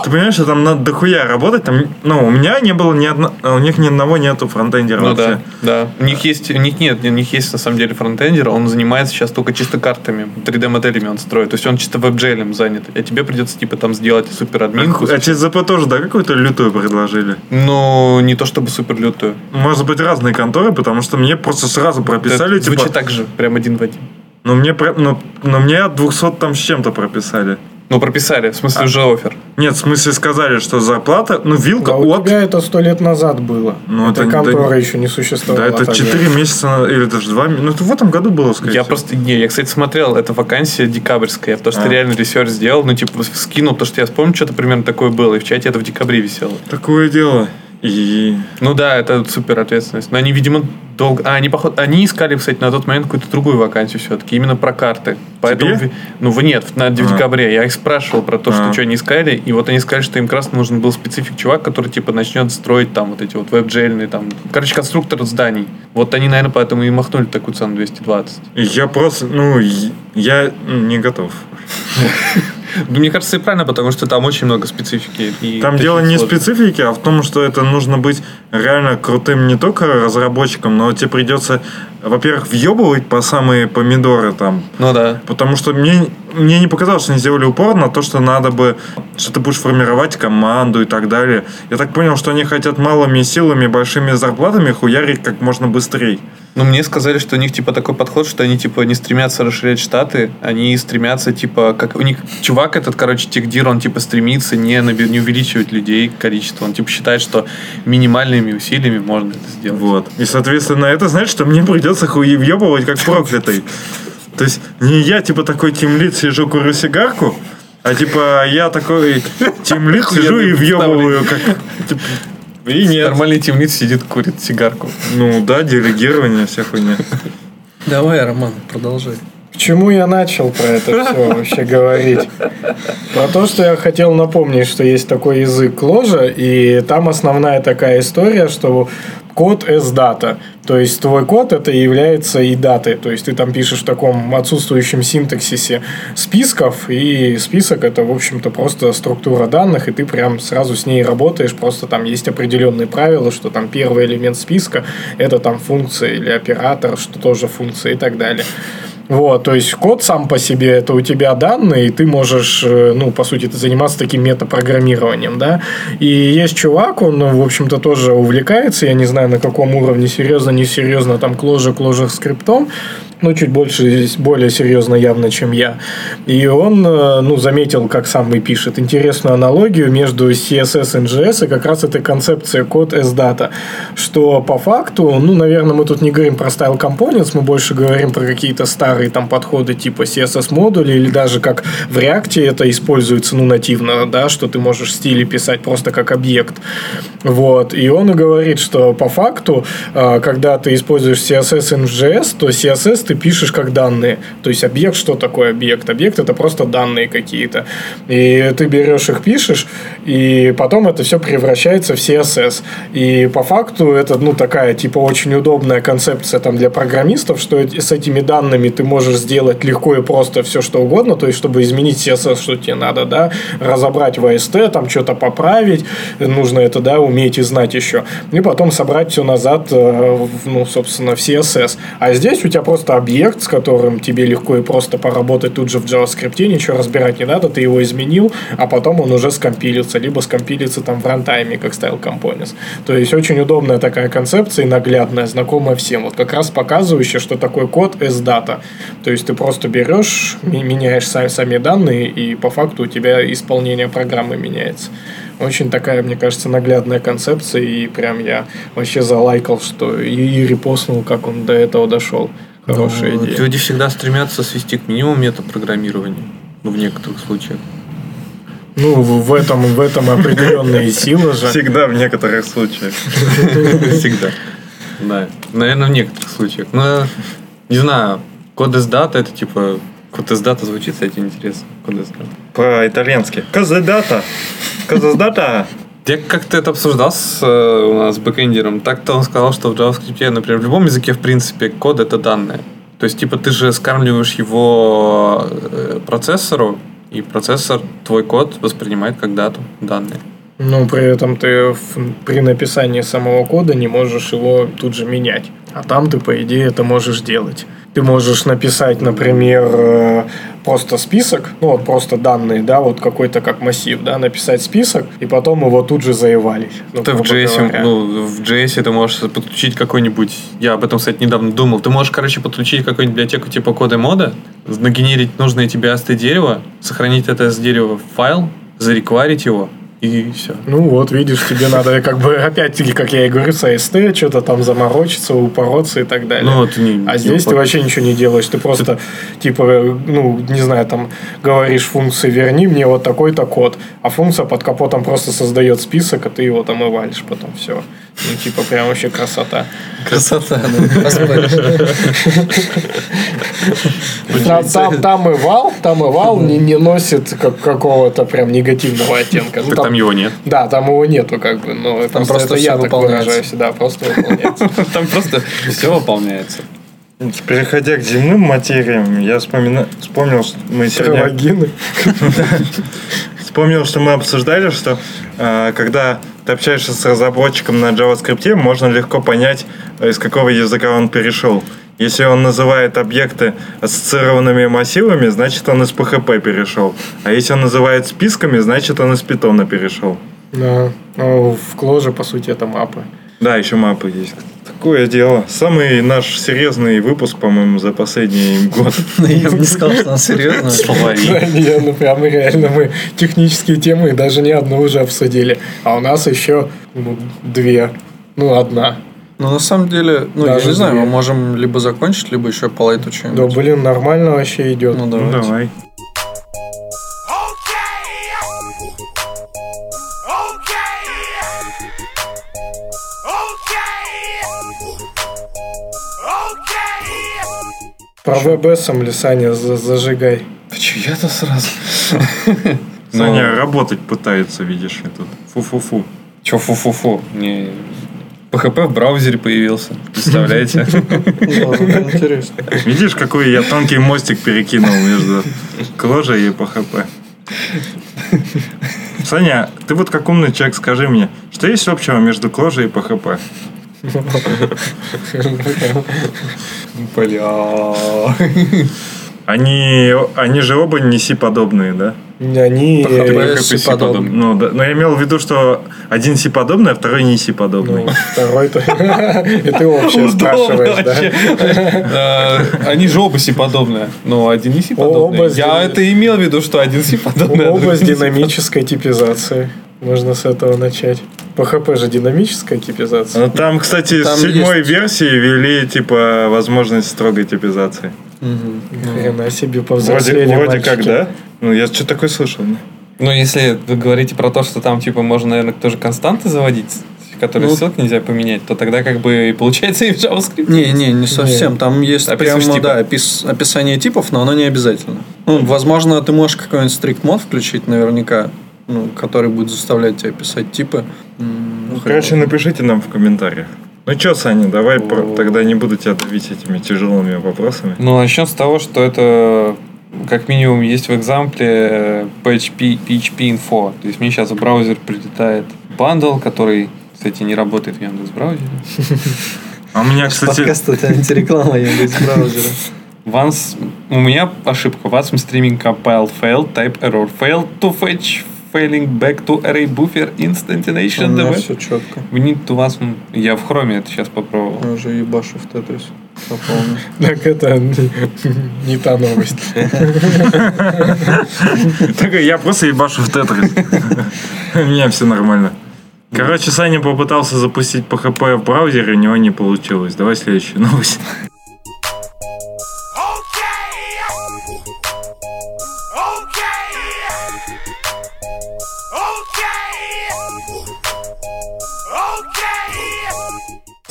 ты понимаешь, что там надо дохуя работать. Там, ну, у меня не было ни одного, у них ни одного нету фронтендера Ну вообще. да, да. У них есть, у них нет, у них есть на самом деле фронтендер, он занимается сейчас только чисто картами, 3D-моделями он строит, то есть он чисто веб-джейлем занят. А тебе придется типа там сделать супер админку. А ЧЗП тоже, да, какую-то лютую предложили? Ну, не то чтобы супер лютую. Может быть, разные конторы, потому что мне просто сразу прописали, звучит типа, так же, прям один в один. Ну, мне, про- ну, ну, мне от 200 там с чем-то прописали. Ну, прописали, в смысле А. уже offer. Нет, в смысле сказали, что зарплата, ну, вилка А у от... тебя это сто лет назад было. Ну, Эта это- контора да- еще не Да, существовала. это тогда. 4 месяца, или даже 2 месяца. Ну, это в этом году было, скорее Я всего. просто, не, я, кстати, смотрел, это вакансия декабрьская, потому что А. реально research сделал, ну, типа, скинул, то, что я вспомнил, что-то примерно такое было, и в чате это в декабре висело. Такое дело. И... Ну да, это супер ответственность. Но они, видимо, долго... А, они, походу, они искали, кстати, на тот момент какую-то другую вакансию все-таки, именно про карты. Поэтому, Тебе? ну, в- нет, на в А. декабре. Я их спрашивал про то, что А. что они искали, и вот они сказали, что им как раз нужен был специфик чувак, который, типа, начнет строить там вот эти вот веб-джейльные, там, короче, конструктор зданий. Вот они, наверное, поэтому и махнули такую цену 220. и Я просто, ну, я не готов. Мне кажется, и правильно, потому что там очень много специфики. и Там дело не сложно. специфике, а в том, что это нужно быть реально крутым не только разработчиком, но тебе придется, во-первых, въебывать по самые помидоры там. Ну да. Потому что мне, мне не показалось, что они сделали упор на то, что надо бы, что ты будешь формировать команду и так далее. Я так понял, что они хотят малыми силами, большими зарплатами хуярить как можно быстрее. Ну, мне сказали, что у них, типа, такой подход, что они, типа, не стремятся расширять штаты, они стремятся, типа, как у них чувак этот, короче, техдир, он, типа, стремится не, наби- не увеличивать людей количество. Он, типа, считает, что минимальными усилиями можно это сделать. Вот. И, соответственно, это значит, что мне придется хуевъебывать как проклятый. То есть не я, типа, такой тимлит сижу, курю сигарку, а типа я такой тимлит сижу и въебываю как... типа, и нет. Нормальный темнит сидит, курит сигарку. Ну да, делегирование, вся хуйня. Давай, Роман, продолжай. Почему я начал про это все вообще говорить? Про то, что я хотел напомнить, что есть такой язык ложа, и там основная такая история, что код as data. То есть твой код это является и датой. То есть ты там пишешь в таком отсутствующем синтаксисе списков, и список это, в общем-то, просто структура данных, и ты прям сразу с ней работаешь. Просто там есть определенные правила, что там первый элемент списка это там функция или оператор, что тоже функция и так далее. Вот, то есть код сам по себе это у тебя данные, и ты можешь, э, ну, по сути, ты заниматься таким метапрограммированием, да. И есть чувак, он, в общем-то, тоже увлекается, я не знаю, на каком уровне, серьезно, несерьезно, там, кложа, кложа скриптом, ну, чуть больше, более серьезно явно, чем я. И он, э, ну, заметил, как сам и пишет, интересную аналогию между CSS и NGS и как раз этой концепция код as data, что по факту, ну, наверное, мы тут не говорим про style components, мы больше говорим про какие-то старые там подходы типа CSS модули или даже как в React это используется, ну, нативно, да, что ты можешь в стиле писать просто как объект. Вот. И он и говорит, что по факту, э, когда ты используешь CSS NGS, то CSS ты пишешь как данные. То есть объект, что такое объект? Объект это просто данные какие-то. И ты берешь их, пишешь, и потом это все превращается в CSS. И по факту это, ну, такая, типа, очень удобная концепция там для программистов, что с этими данными ты можешь сделать легко и просто все, что угодно, то есть, чтобы изменить CSS, что тебе надо, да, разобрать в AST, там что-то поправить, нужно это, да, уметь и знать еще. И потом собрать все назад, э, ну, собственно, в CSS. А здесь у тебя просто объект, с которым тебе легко и просто поработать тут же в JavaScript, ничего разбирать не надо, ты его изменил, а потом он уже скомпилится, либо скомпилится там в рантайме, как Style Components. То есть очень удобная такая концепция и наглядная, знакомая всем. Вот как раз показывающая, что такой код as data. То есть ты просто берешь, ми- меняешь сами, сами данные, и по факту у тебя исполнение программы меняется. Очень такая, мне кажется, наглядная концепция, и прям я вообще залайкал, что и, и репостнул, как он до этого дошел. Хорошая Ну, идея. Люди всегда стремятся свести к минимуму метапрограммирования. Ну, в некоторых случаях. Ну, в, в этом, в этом определенные силы же. Всегда в некоторых случаях. Всегда. Да. Наверное, в некоторых случаях. Но, не знаю, code is data, это типа... Code is data звучит, кстати, интересно. Code is data. По-итальянски. Казадата. Казадата. Я как-то это обсуждал с э, у нас с бэкэндером. Так-то он сказал, что в JavaScript, например, в любом языке, в принципе, код это данные. То есть, типа, ты же скармливаешь его э, процессору, и процессор твой код воспринимает как дату, данные. Но при этом ты в- при написании самого кода не можешь его тут же менять. А там ты, по идее, это можешь делать. Ты можешь написать, например, э, просто список, ну вот просто данные, да, вот какой-то как массив, да, написать список, и потом его тут же заевалить. Ну, Ты в JS, говоря. ну, в JS ты можешь подключить какой-нибудь... Я об этом, кстати, недавно думал. Ты можешь, короче, подключить какую-нибудь библиотеку типа кода мода, нагенерить нужное тебе AST дерево, сохранить это с дерева в файл, зарекварить его, и все. Ну вот, видишь, тебе надо как бы опять-таки, как я и говорю, с AST, что-то там заморочиться, упороться и так далее. Ну, вот не- а не здесь ты упор- вообще ничего не делаешь, ты просто, типа, ну, не знаю, там, говоришь функции «верни мне вот такой-то код», а функция под капотом просто создает список, а ты его там и валишь потом, все. Ну, типа, прям вообще красота. Красота, да. Там, там, там и вал, там и вал не, не носит как, какого-то прям негативного оттенка. Ну, Так там его нет. Да, там его нету, как бы, но Там просто, просто это я так выражаюсь, да, просто выполняется. Там просто все выполняется. Переходя к земным материям, я вспомина... вспомнил, что мы сегодня... Вспомнил, что мы обсуждали, что э, когда ты общаешься с разработчиком на JavaScript, можно легко понять, э, из какого языка он перешел. Если он называет объекты ассоциированными массивами, значит он из PHP перешел. А если он называет списками, значит он из Python перешел. Да. Ну, в кложе, по сути, это мапы. Да, еще мапы есть. Такое дело. Самый наш серьезный выпуск, по-моему, за последний год. Я бы не сказал, что он серьезно. Да, не, ну прям реально мы технические темы даже не одну уже обсудили. А у нас еще ну, две. Ну, одна. Ну, на самом деле, ну, я не знаю, мы можем либо закончить, либо еще по лайту Да, блин, нормально вообще идет. Ну, Ну, давай. Про WebAssembly, Саня, за- зажигай. Че я-то сразу? Саня работать пытается, видишь, и тут. Фу-фу-фу. Че фу-фу-фу? Не... PHP в браузере появился. Представляете? Да, Интересно. Видишь, какой я тонкий мостик перекинул между кложей и PHP. Саня, ты вот как умный человек, скажи мне, что есть общего между кложей и PHP? Бля. Они, они же оба не си-подобные, да? Они... PHP си-подобный. Ну, да. Но я имел в виду, что один си-подобный, а второй не си-подобный. Ну, второй-то... И ты вообще спрашиваешь, да? Э, Они же оба си-подобные. Но один не си-подобный. Оба с Я это имел в виду, что один си-подобный. а Оба с динамической типизацией. Можно с этого начать. PHP же динамическая типизация. Ну, там, кстати, Там в седьмой есть. версии ввели, типа, возможность строгой типизации. Хрена себе Вроде, повзрослели вроде как, мальчики. да? Ну, я что такое слышал. да? Ну, если вы говорите про то, что там, типа, можно, наверное, тоже константы заводить, которые Ну, ссылки нельзя поменять, то тогда как бы и получается и в JavaScript. Не, не, не совсем. Там есть Описываешь прямо, типы. да, опис- описание типов, но оно не обязательно. Ну, возможно, ты можешь какой-нибудь strict мод включить, наверняка, ну, который будет заставлять тебя писать типы. Ну, короче, напишите нам в комментариях. Ну что, Саня, давай про- тогда не буду тебя давить этими тяжелыми вопросами. Ну, начнем с того, что это как минимум есть в экзампле PHP, PHP Info. То есть мне сейчас в браузер прилетает бандл, который, кстати, не работает в Яндекс браузере. А у меня, кстати, Подкаст это антиреклама Яндекс браузера. Once, у меня ошибка. Once streaming compile failed, type error failed to fetch failing back to array buffer instantination У меня все четко. We need to вас... Я в хроме это сейчас попробовал. Я уже ебашу в Тетрис. Так это не, не та новость. Так я просто ебашу в тетрис. У меня все нормально. Короче, Саня попытался запустить PHP в браузере, у него не получилось. Давай следующую новость.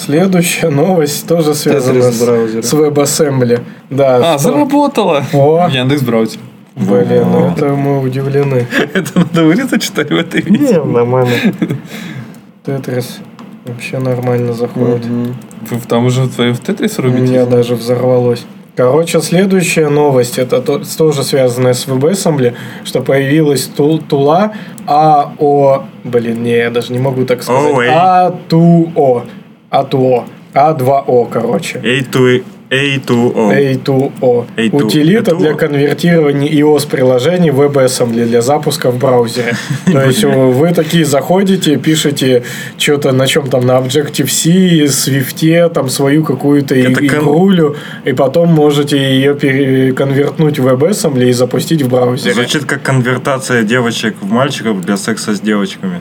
Следующая новость тоже связана Тетрис в браузере. с, с WebAssembly. Да, А, что- заработало! О. В Яндекс браузере. Блин, ну это мы удивлены. Это надо вырезать, что ли, в этой Не, видео? нормально. Тетрис вообще нормально заходит. Вы там уже вдвоем в Тетрис У рубите? меня даже взорвалось. Короче, следующая новость, это то- тоже связанная с WebAssembly, что появилась тул- тула АО... Блин, не, я даже не могу так сказать. OA. А2О. А2О. А2О, короче. A2, A2O. A2O. A2O. Утилита A2O. для конвертирования iOS-приложений в WebAssembly для запуска в браузере. То есть вы такие заходите, пишете что-то на чем там, на Objective-C, Swift, там свою какую-то игрулю, и потом можете ее переконвертнуть в WebAssembly и запустить в браузере. Звучит как конвертация девочек в мальчиков для секса с девочками.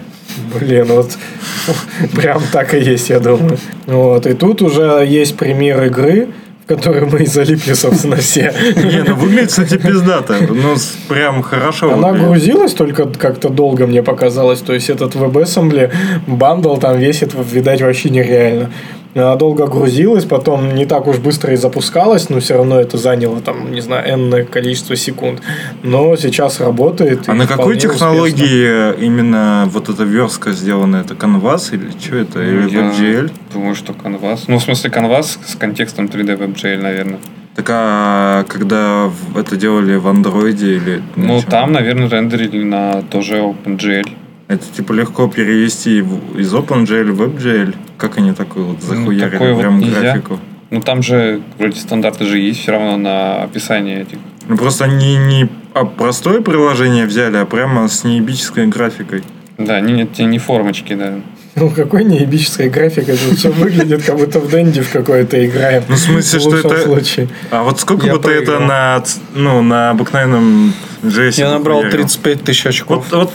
Блин, вот прям так и есть, я думаю. Вот, и тут уже есть пример игры, в которой мы и залипли, собственно, все. Не, ну выглядит, кстати, пиздато. Ну, прям хорошо Она выглядит. грузилась только как-то долго, мне показалось. То есть этот WebAssembly бандл там весит, видать, вообще нереально. Она долго грузилась, потом не так уж быстро и запускалась, но все равно это заняло там, не знаю, энное количество секунд. Но сейчас работает. А на какой технологии именно вот эта верстка сделана? Это Canvas или что это? Или Я WebGL? Думаю, что Canvas. Ну, в смысле, Canvas с контекстом 3D WebGL, наверное. Так а когда это делали в андроиде или... Ну, там, наверное, рендерили на тоже OpenGL. Это типа легко перевести из OpenGL в WebGL. Как они такой вот захуярили такое вот прям нельзя. графику? Ну, там же вроде стандарты же есть все равно на описание этих. Ну просто они не а, простое приложение взяли, а прямо с неебической графикой. Да, не, нет, те не формочки, да. Ну, какой неебическая графика, это все выглядит, как будто в Дэнди в какой-то играем. Ну, в смысле, В что это- случае. А вот сколько Я бы ты это на, ну, на обыкновенном JS Я набрал хуярил? 35 тысяч очков. Вот, вот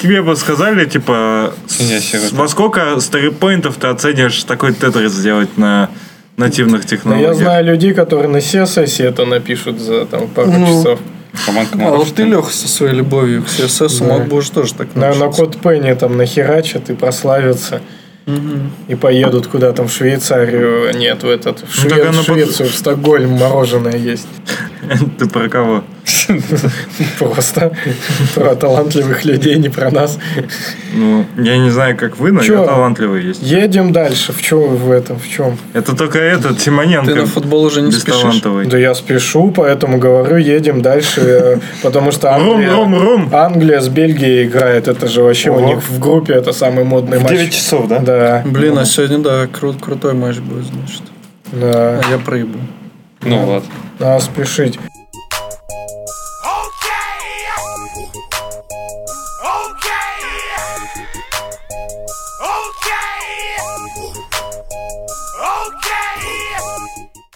тебе бы сказали, типа, с- во сколько старипоинтов ты оценишь такой тетрис сделать на нативных Но технологиях? я знаю людей, которые на CSS это напишут за там, пару Ну, часов. А вот ты? Леха, со своей любовью к CSS Да. мог бы уж тоже так На, на научиться. код Пенни там нахерачат и прославятся. И поедут куда там в Швейцарию. Нет, в этот. В, Ну, Шве- оно в Швецию, в Стокгольм мороженое есть. Ты про кого? Просто про талантливых людей, не про нас. Ну, я не знаю, как вы, но Чё? я талантливый есть. Едем дальше. В чем в этом? В чем? Это только этот Тимоненко. Ты на футбол уже не спешишь? Да я спешу, поэтому говорю, едем дальше. э, Потому что Англия, с Бельгией играет. Это же вообще у них в группе это самый модный В матч. 9 часов, да? Да. Блин, а сегодня, да, кру- крутой матч будет, значит. Да. А я проебу. Ну вот. Надо спешить.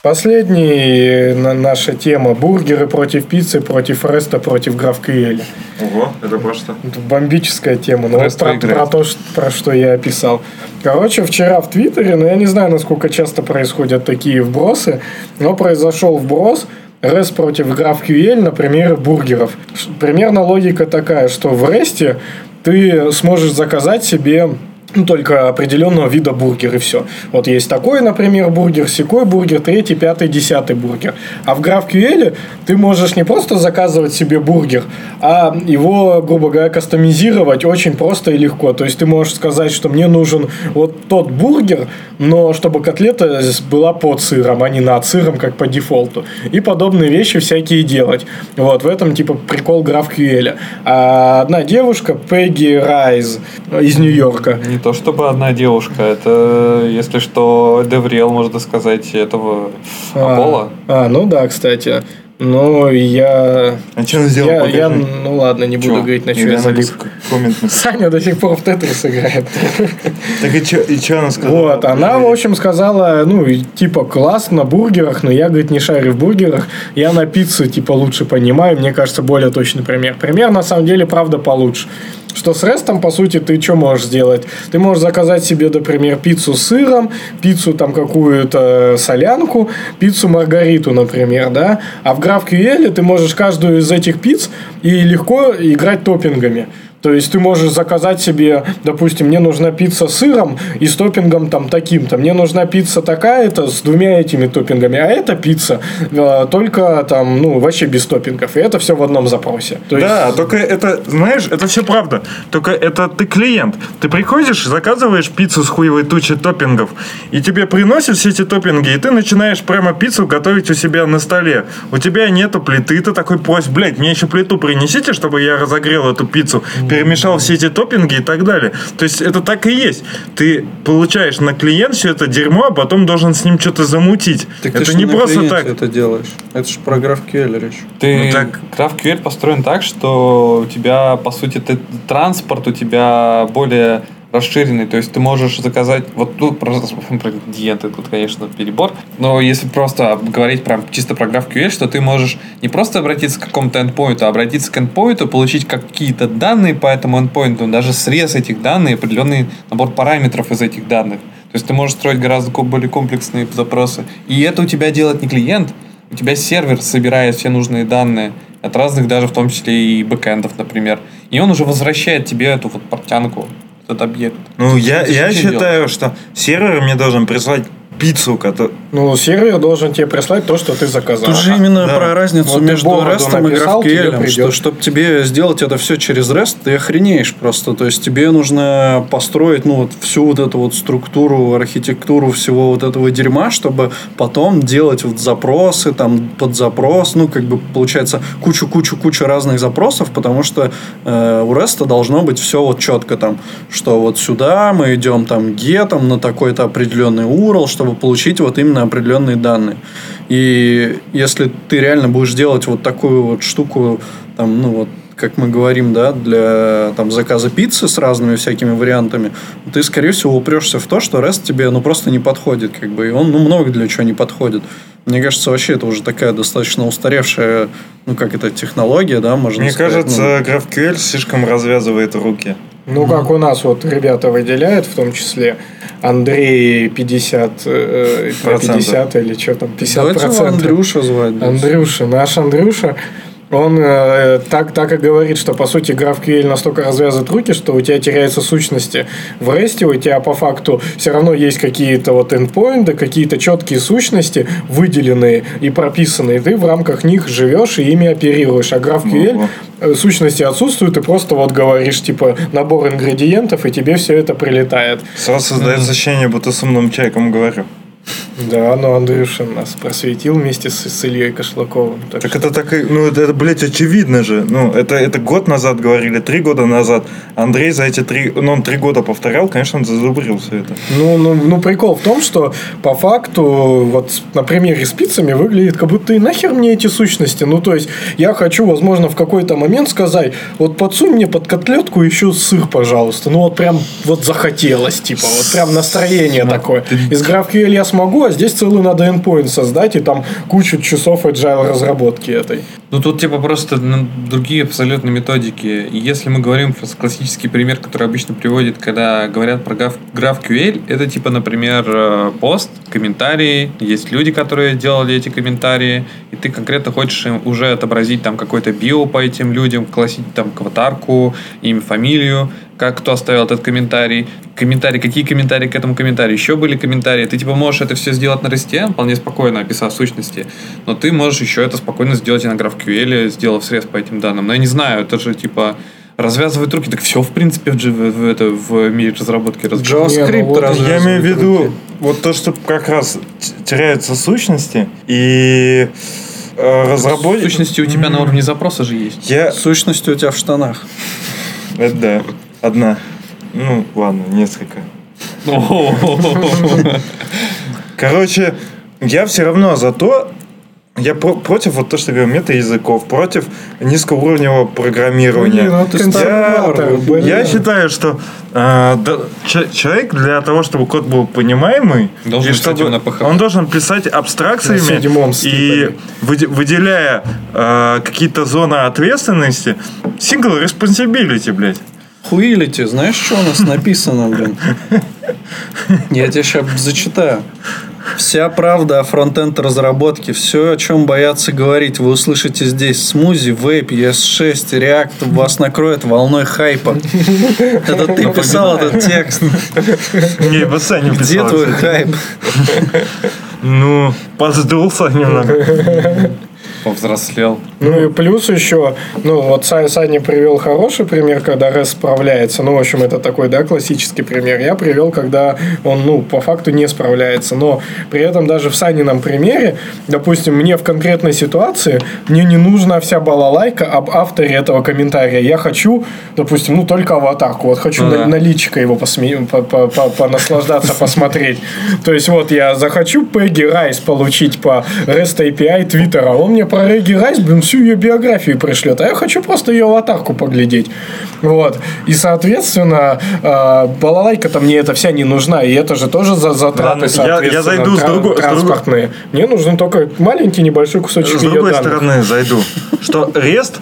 Последняя на- наша тема. Бургеры против пиццы, против Реста, против GraphQL. Ого, это про что? Это бомбическая тема. Ну, вот про, про то, что, про что я описал. Короче, вчера в Твиттере, но я не знаю, насколько часто происходят такие вбросы, но произошел вброс REST против GraphQL на примере бургеров. Примерно логика такая, что в REST ты сможешь заказать себе ну, только определенного вида бургер и все. Вот есть такой, например, бургер, секой бургер, третий, пятый, десятый бургер. А в GraphQL ты можешь не просто заказывать себе бургер, а его, грубо говоря, кастомизировать очень просто и легко. То есть ты можешь сказать, что мне нужен вот тот бургер, но чтобы котлета была под сыром, а не над сыром, как по дефолту. И подобные вещи всякие делать. Вот, в этом типа прикол GraphQL. А одна девушка, Пегги Райз из Нью-Йорка, то чтобы одна девушка, это, если что, Девриэл, можно сказать, этого Аполло. А, ну да, кстати. Ну, я... А что он сделал? я, Покажи. я- ну ладно, не буду Чё? говорить, на что я залип. Саня до сих пор в Тетрис играет. Так и что и чё она сказала? Вот, она, в общем, сказала, ну, типа, класс на бургерах, но я, говорит, не шарю в бургерах. Я на пицце, типа, лучше понимаю. Мне кажется, более точный пример. Пример, на самом деле, правда, получше. Что с рестом, по сути, ты что можешь сделать? Ты можешь заказать себе, например, пиццу с сыром, пиццу там какую-то солянку, пиццу маргариту, например, да? А в GraphQL ты можешь каждую из этих пиц и легко играть топпингами. То есть ты можешь заказать себе, допустим, мне нужна пицца с сыром и с топпингом там таким-то. Мне нужна пицца такая-то с двумя этими топпингами. А эта пицца э, только там, ну, вообще без топпингов. И это все в одном запросе. То есть- Да, только это, знаешь, это все правда. Только это ты клиент. Ты приходишь, заказываешь пиццу с хуевой тучей топпингов, и тебе приносят все эти топпинги, и ты начинаешь прямо пиццу готовить у себя на столе. У тебя нету плиты, ты такой просишь, блядь, мне еще плиту принесите, чтобы я разогрел эту пиццу, перемешал все эти топпинги и так далее. То есть это так и есть. Ты получаешь на клиент все это дерьмо, а потом должен с ним что-то замутить. Так ты это ж не на просто так. это делаешь. Это же про GraphQL речь. Ты Ну так- GraphQL построен так, что у тебя, по сути, ты- транспорт у тебя более расширенный, то есть ты можешь заказать, вот тут про, про ингредиенты, тут, конечно, перебор, но если просто говорить про, чисто про GraphQL, что ты можешь не просто обратиться к какому-то endpoint, а обратиться к endpoint, получить какие-то данные по этому endpoint, даже срез этих данных, определенный набор параметров из этих данных. То есть ты можешь строить гораздо более комплексные запросы. И это у тебя делает не клиент, у тебя сервер собирает все нужные данные от разных, даже в том числе и бэкэндов, например. И он уже возвращает тебе эту вот портянку, объект. Ну, я, я считаю, что сервер мне должен прислать пиццу, которую... Ну, сервер должен тебе прислать то, что ты заказал. Тут же именно да. про разницу Вот ты между REST и написал, GraphQL, что чтобы тебе сделать это все через REST, ты охренеешь просто. То есть тебе нужно построить ну, вот всю вот эту вот структуру, архитектуру всего вот этого дерьма, чтобы потом делать вот запросы, там под запрос, ну как бы получается кучу-кучу-кучу разных запросов, потому что э, у REST должно быть все вот четко там, что вот сюда мы идем там гетом на такой-то определенный URL, чтобы получить вот именно определенные данные. И если ты реально будешь делать вот такую вот штуку, там, ну вот, как мы говорим, да, для там, заказа пиццы с разными всякими вариантами, ты, скорее всего, упрешься в то, что REST тебе ну, просто не подходит, как бы, и он ну, много для чего не подходит. Мне кажется, вообще это уже такая достаточно устаревшая, ну, как это, технология, да, можно Мне сказать. кажется, ну, GraphQL слишком развязывает руки. Ну, как у нас вот ребята выделяют, в том числе Андрей 50, э, э, Процентов. 50 или что там, 50 Давайте его процентов. Андрюша звать. Андрюша, наш Андрюша, он э, так, так и говорит, что по сути GraphQL настолько развязывает руки, что у тебя теряются сущности. В REST у тебя по факту все равно есть какие-то вот endpoinты, какие-то четкие сущности, выделенные и прописанные. Ты в рамках них живешь и ими оперируешь. А GraphQL Во-во. э, сущности отсутствуют, ты просто вот говоришь типа набор ингредиентов, и тебе все это прилетает. Сразу создается ощущение, будто с умным человеком говорю. Да, но Андрюша нас просветил вместе с, с Ильей Кошлаковым. Так Так что- это так ну это, блядь, очевидно же. Ну, это, это год назад говорили, три года назад. Андрей за эти три, ну, он три года повторял, конечно, он зазубрил все это. Ну, ну, ну, прикол в том, что по факту, вот на примере с пиццами выглядит, как будто и нахер мне эти сущности. Ну, то есть, я хочу, возможно, в какой-то момент сказать, вот подсунь мне под котлетку еще сыр, пожалуйста. Ну, вот прям вот захотелось, типа, вот прям настроение такое. Из GraphQL я смогу, а здесь целый надо endpoint создать, и там кучу часов agile разработки этой. Ну, тут типа просто ну, другие абсолютно методики. Если мы говорим про классический пример, который обычно приводит, когда говорят про граф, это типа, например, э, пост, комментарии, есть люди, которые делали эти комментарии, и ты конкретно хочешь им уже отобразить там какой-то био по этим людям, классить там аватарку, имя, фамилию, как кто оставил этот комментарий, комментарий, какие комментарии к этому комментарию, еще были комментарии. Ты типа можешь это все сделать на ресте, вполне спокойно описав сущности, но ты можешь еще это спокойно сделать и на GraphQL, сделав срез по этим данным. Но я не знаю, это же типа развязывает руки, так все в принципе в, в, в это, в мире разработки развязывает. JavaScript Не, ну вот развязывает Я имею в виду руки. вот то, что как раз теряются сущности и э, разработчик... Сущности у тебя на уровне запроса же есть. Я... Сущность у тебя в штанах. Это да, одна. Ну, ладно, несколько. Короче, я все равно за то, я про- против вот то, что я говорю, мета-языков, против низкоуровневого программирования. Блин, вот я, блин. я считаю, что э, да, че- человек для того, чтобы код был понимаемый, Должен и чтобы на он должен писать абстракциями и выде- выделяя э, какие-то зоны ответственности, single responsibility, блядь. Хуилити, знаешь, что у нас написано, блин? Я тебе сейчас зачитаю. Вся правда о фронтенд разработке, все, о чем боятся говорить, вы услышите здесь. Смузи, вейп, ES6, React вас накроет волной хайпа. Это ты писал этот текст. Не, пацан не Где писал, твой кстати. хайп? Ну, подсдулся немного. Повзрослел. Ну и плюс еще, ну вот Са- Саня привел хороший пример, когда REST справляется. Ну, в общем, это такой, да, классический пример. Я привел, когда он, ну, по факту не справляется. Но при этом даже в Санином примере, допустим, мне в конкретной ситуации, мне не нужна вся балалайка об авторе этого комментария. Я хочу, допустим, ну, только аватарку. Вот хочу Ну на, да. на личико его посме- по- по- по- понаслаждаться, посмотреть. То есть вот я захочу Пегги Райс получить по REST API Твиттера, он мне про Регги Райс, блин, всю ее биографию пришлет, а я хочу просто ее аватарку поглядеть. Вот. И, соответственно, э, балалайка-то мне эта вся не нужна, и это же тоже за затраты, Ладно, я- я зайду с другой- с другой- транспортные. Мне нужен только маленький небольшой кусочек С ее другой данных. стороны, зайду, что REST,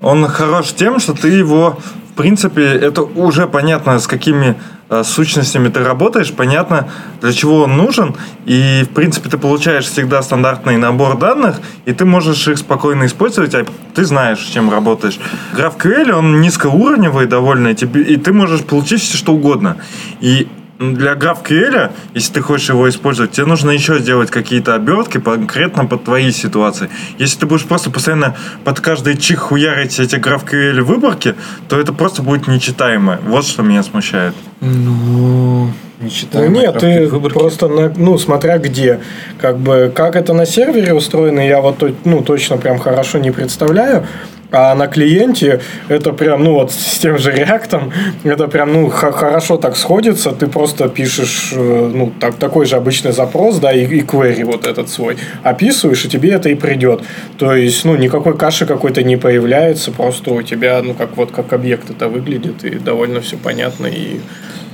он хорош тем, что ты его, в принципе, это уже понятно, с какими э, сущностями ты работаешь, понятно, для чего он нужен, и, в принципе, ты получаешь всегда стандартный набор данных, и ты можешь их спокойно использовать, а ты знаешь, с чем работаешь. GraphQL, он низкоуровневый довольно, и ты можешь получить все что угодно. И для GraphQL, если ты хочешь его использовать, тебе нужно еще сделать какие-то обертки конкретно под твои ситуации. Если ты будешь просто постоянно под каждый чих хуярить эти GraphQL выборки, то это просто будет нечитаемо. Вот что меня смущает. Ну, не Ну читаем. нет, ты просто, на, ну, смотря где. Как бы, как это на сервере устроено, я вот, ну, точно прям хорошо не представляю. А на клиенте это прям, ну вот с тем же реактом, это прям, ну, хорошо так сходится. Ты просто пишешь, э, ну, так, такой же обычный запрос, да, и, и query вот этот свой. Описываешь, и тебе это и придет. То есть, ну, никакой каши какой-то не появляется, просто у тебя, ну, как вот, как объект это выглядит, и довольно все понятно и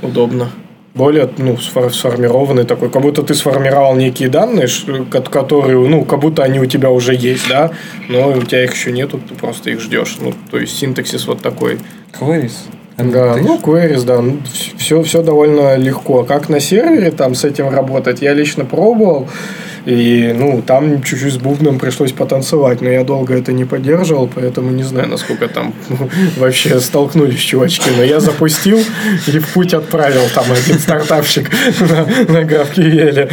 удобно более ну, сфор- сформированный такой, как будто ты сформировал некие данные, которые, ну, как будто они у тебя уже есть, да, но у тебя их еще нету, ты просто их ждешь. Ну, то есть синтаксис вот такой. Queries. Да, ну, queries, да, все, все довольно легко. Как на сервере там с этим работать, я лично пробовал, и, ну, там чуть-чуть с бубном пришлось потанцевать, но я долго это не поддерживал, поэтому не знаю, насколько там вообще столкнулись чувачки, но я запустил и в путь отправил там один стартапщик на, на GraphQL.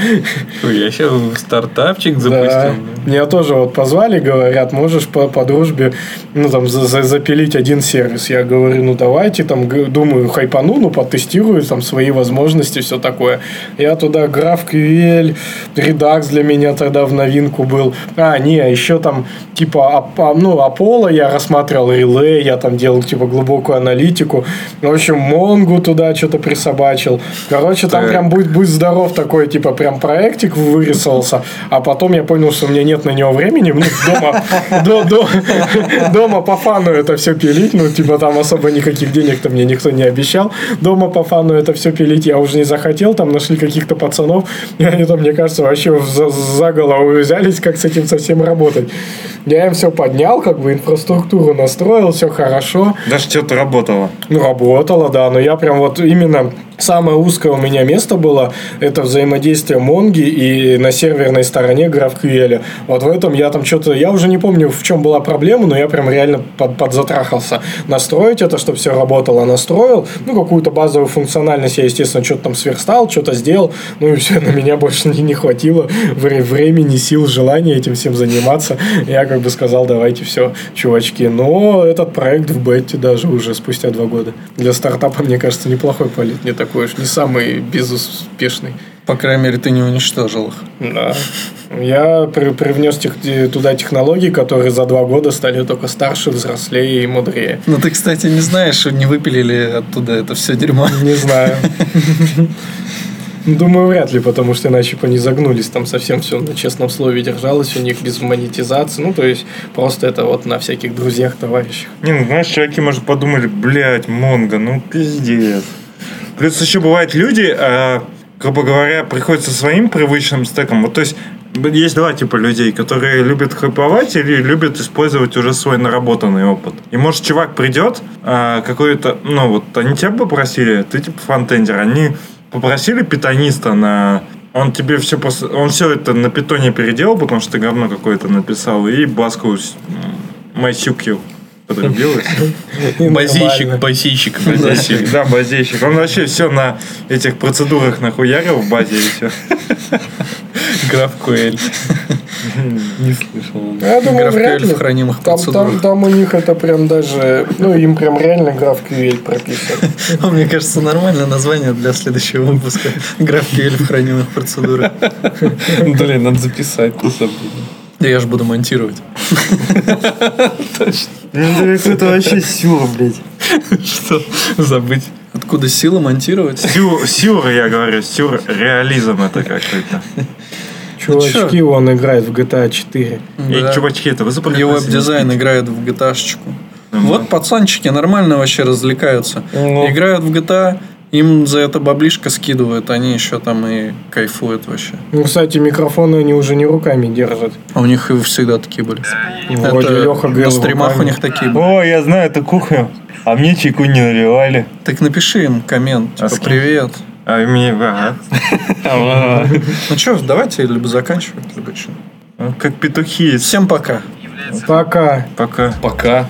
Я сейчас стартапчик Да. запустил. Меня тоже вот позвали, говорят, можешь по, по дружбе ну, там, за- за- запилить один сервис. Я говорю, ну давайте, там, думаю, хайпану, ну, потестирую там свои возможности, все такое. Я туда GraphQL, Redux для меня тогда в новинку был. А, не, еще там типа, а, ну, Apollo я рассматривал, Relay, я там делал типа глубокую аналитику. В общем, Монгу туда что-то присобачил. Короче, там прям будь, будь здоров такой, типа, прям проектик вырисовался. А потом я понял, что у меня нет на него времени. Ну, дома, до- до- дома по фану это все пилить. Ну, типа, там особо никаких денег-то мне никто не обещал. Дома по фану это все пилить я уже не захотел. Там нашли каких-то пацанов. И они там, мне кажется, вообще за, за голову взялись, как с этим совсем работать. Я им все поднял, как бы инфраструктуру настроил, все хорошо. Даже что-то работало. Ну, работало, да, но я прям вот именно самое узкое у меня место было, это взаимодействие Монги и на серверной стороне GraphQL. Вот в этом я там что-то, я уже не помню, в чем была проблема, но я прям реально под, подзатрахался. Настроить это, чтобы все работало, настроил. Ну, какую-то базовую функциональность я, естественно, что-то там сверстал, что-то сделал. Ну, и все, на меня больше не, не хватило вре- времени, сил, желания этим всем заниматься. Я как бы сказал, давайте все, чувачки. Но этот проект в бете даже уже спустя два года. Для стартапа, мне кажется, неплохой полет. Не такой уж, не самый безуспешный. По крайней мере, ты не уничтожил их. Да. Я при- привнес тех- туда технологии, которые за два года стали только старше, взрослее и мудрее. Но ты, кстати, не знаешь, не выпилили оттуда это все дерьмо. Не знаю. Думаю, вряд ли, потому что иначе бы они загнулись. Там совсем все на честном слове держалось у них без монетизации. Ну, то есть, просто это вот на всяких друзьях, товарищах. Не, ну знаешь, чуваки, может, подумали, блядь, Монго, ну пиздец. Плюс еще бывают люди, а, грубо говоря, приходят со своим привычным стеком. Вот, то есть, есть два типа людей, которые любят хайповать или любят использовать уже свой наработанный опыт. И может чувак придет, а, какой-то, ну вот, они тебя попросили, ты типа фронтендер, они попросили питониста на... Он тебе все просто... Он все это на питоне переделал, потому что ты говно какое-то написал, и баску с- подрубилась. И Базейщик, базейщик. Базейщик, да, базейщик. Он вообще все на этих процедурах нахуярил в базе и все. GraphQL. Не слышал. Я думаю, вряд GraphQL ли. в хранимых Там, там, там у них это прям даже... Ну, им прям реально GraphQL прописан. Ну, Мне кажется, нормальное название для следующего выпуска. GraphQL в хранимых процедурах. Блин, надо записать. Да я же буду монтировать. Это вообще сюр, блядь. Что? Забыть. Откуда сила монтировать? Сюр, сюр, я говорю, сюр, реализм это какой-то. Чувачки, он играет в GTA 4. Эй, Да. чувачки, это вы забыли? Его веб-дизайн играет в GTA-шечку. Ну, Вот пацанчики нормально вообще развлекаются. Ну. Играют в GTA, им за это баблишко скидывают, они еще там и кайфуют вообще. Ну, кстати, микрофоны они уже не руками держат. А у них и всегда такие были. Вроде Это Леха на говорил стримах у руками. них такие были. О, я знаю эту кухню. А мне чайку не наливали. Так напиши им коммент, А типа, кем? привет. А мне, ага. Ну что, давайте либо заканчивать, либо что. Как петухи. Всем пока. Пока. Пока. Пока.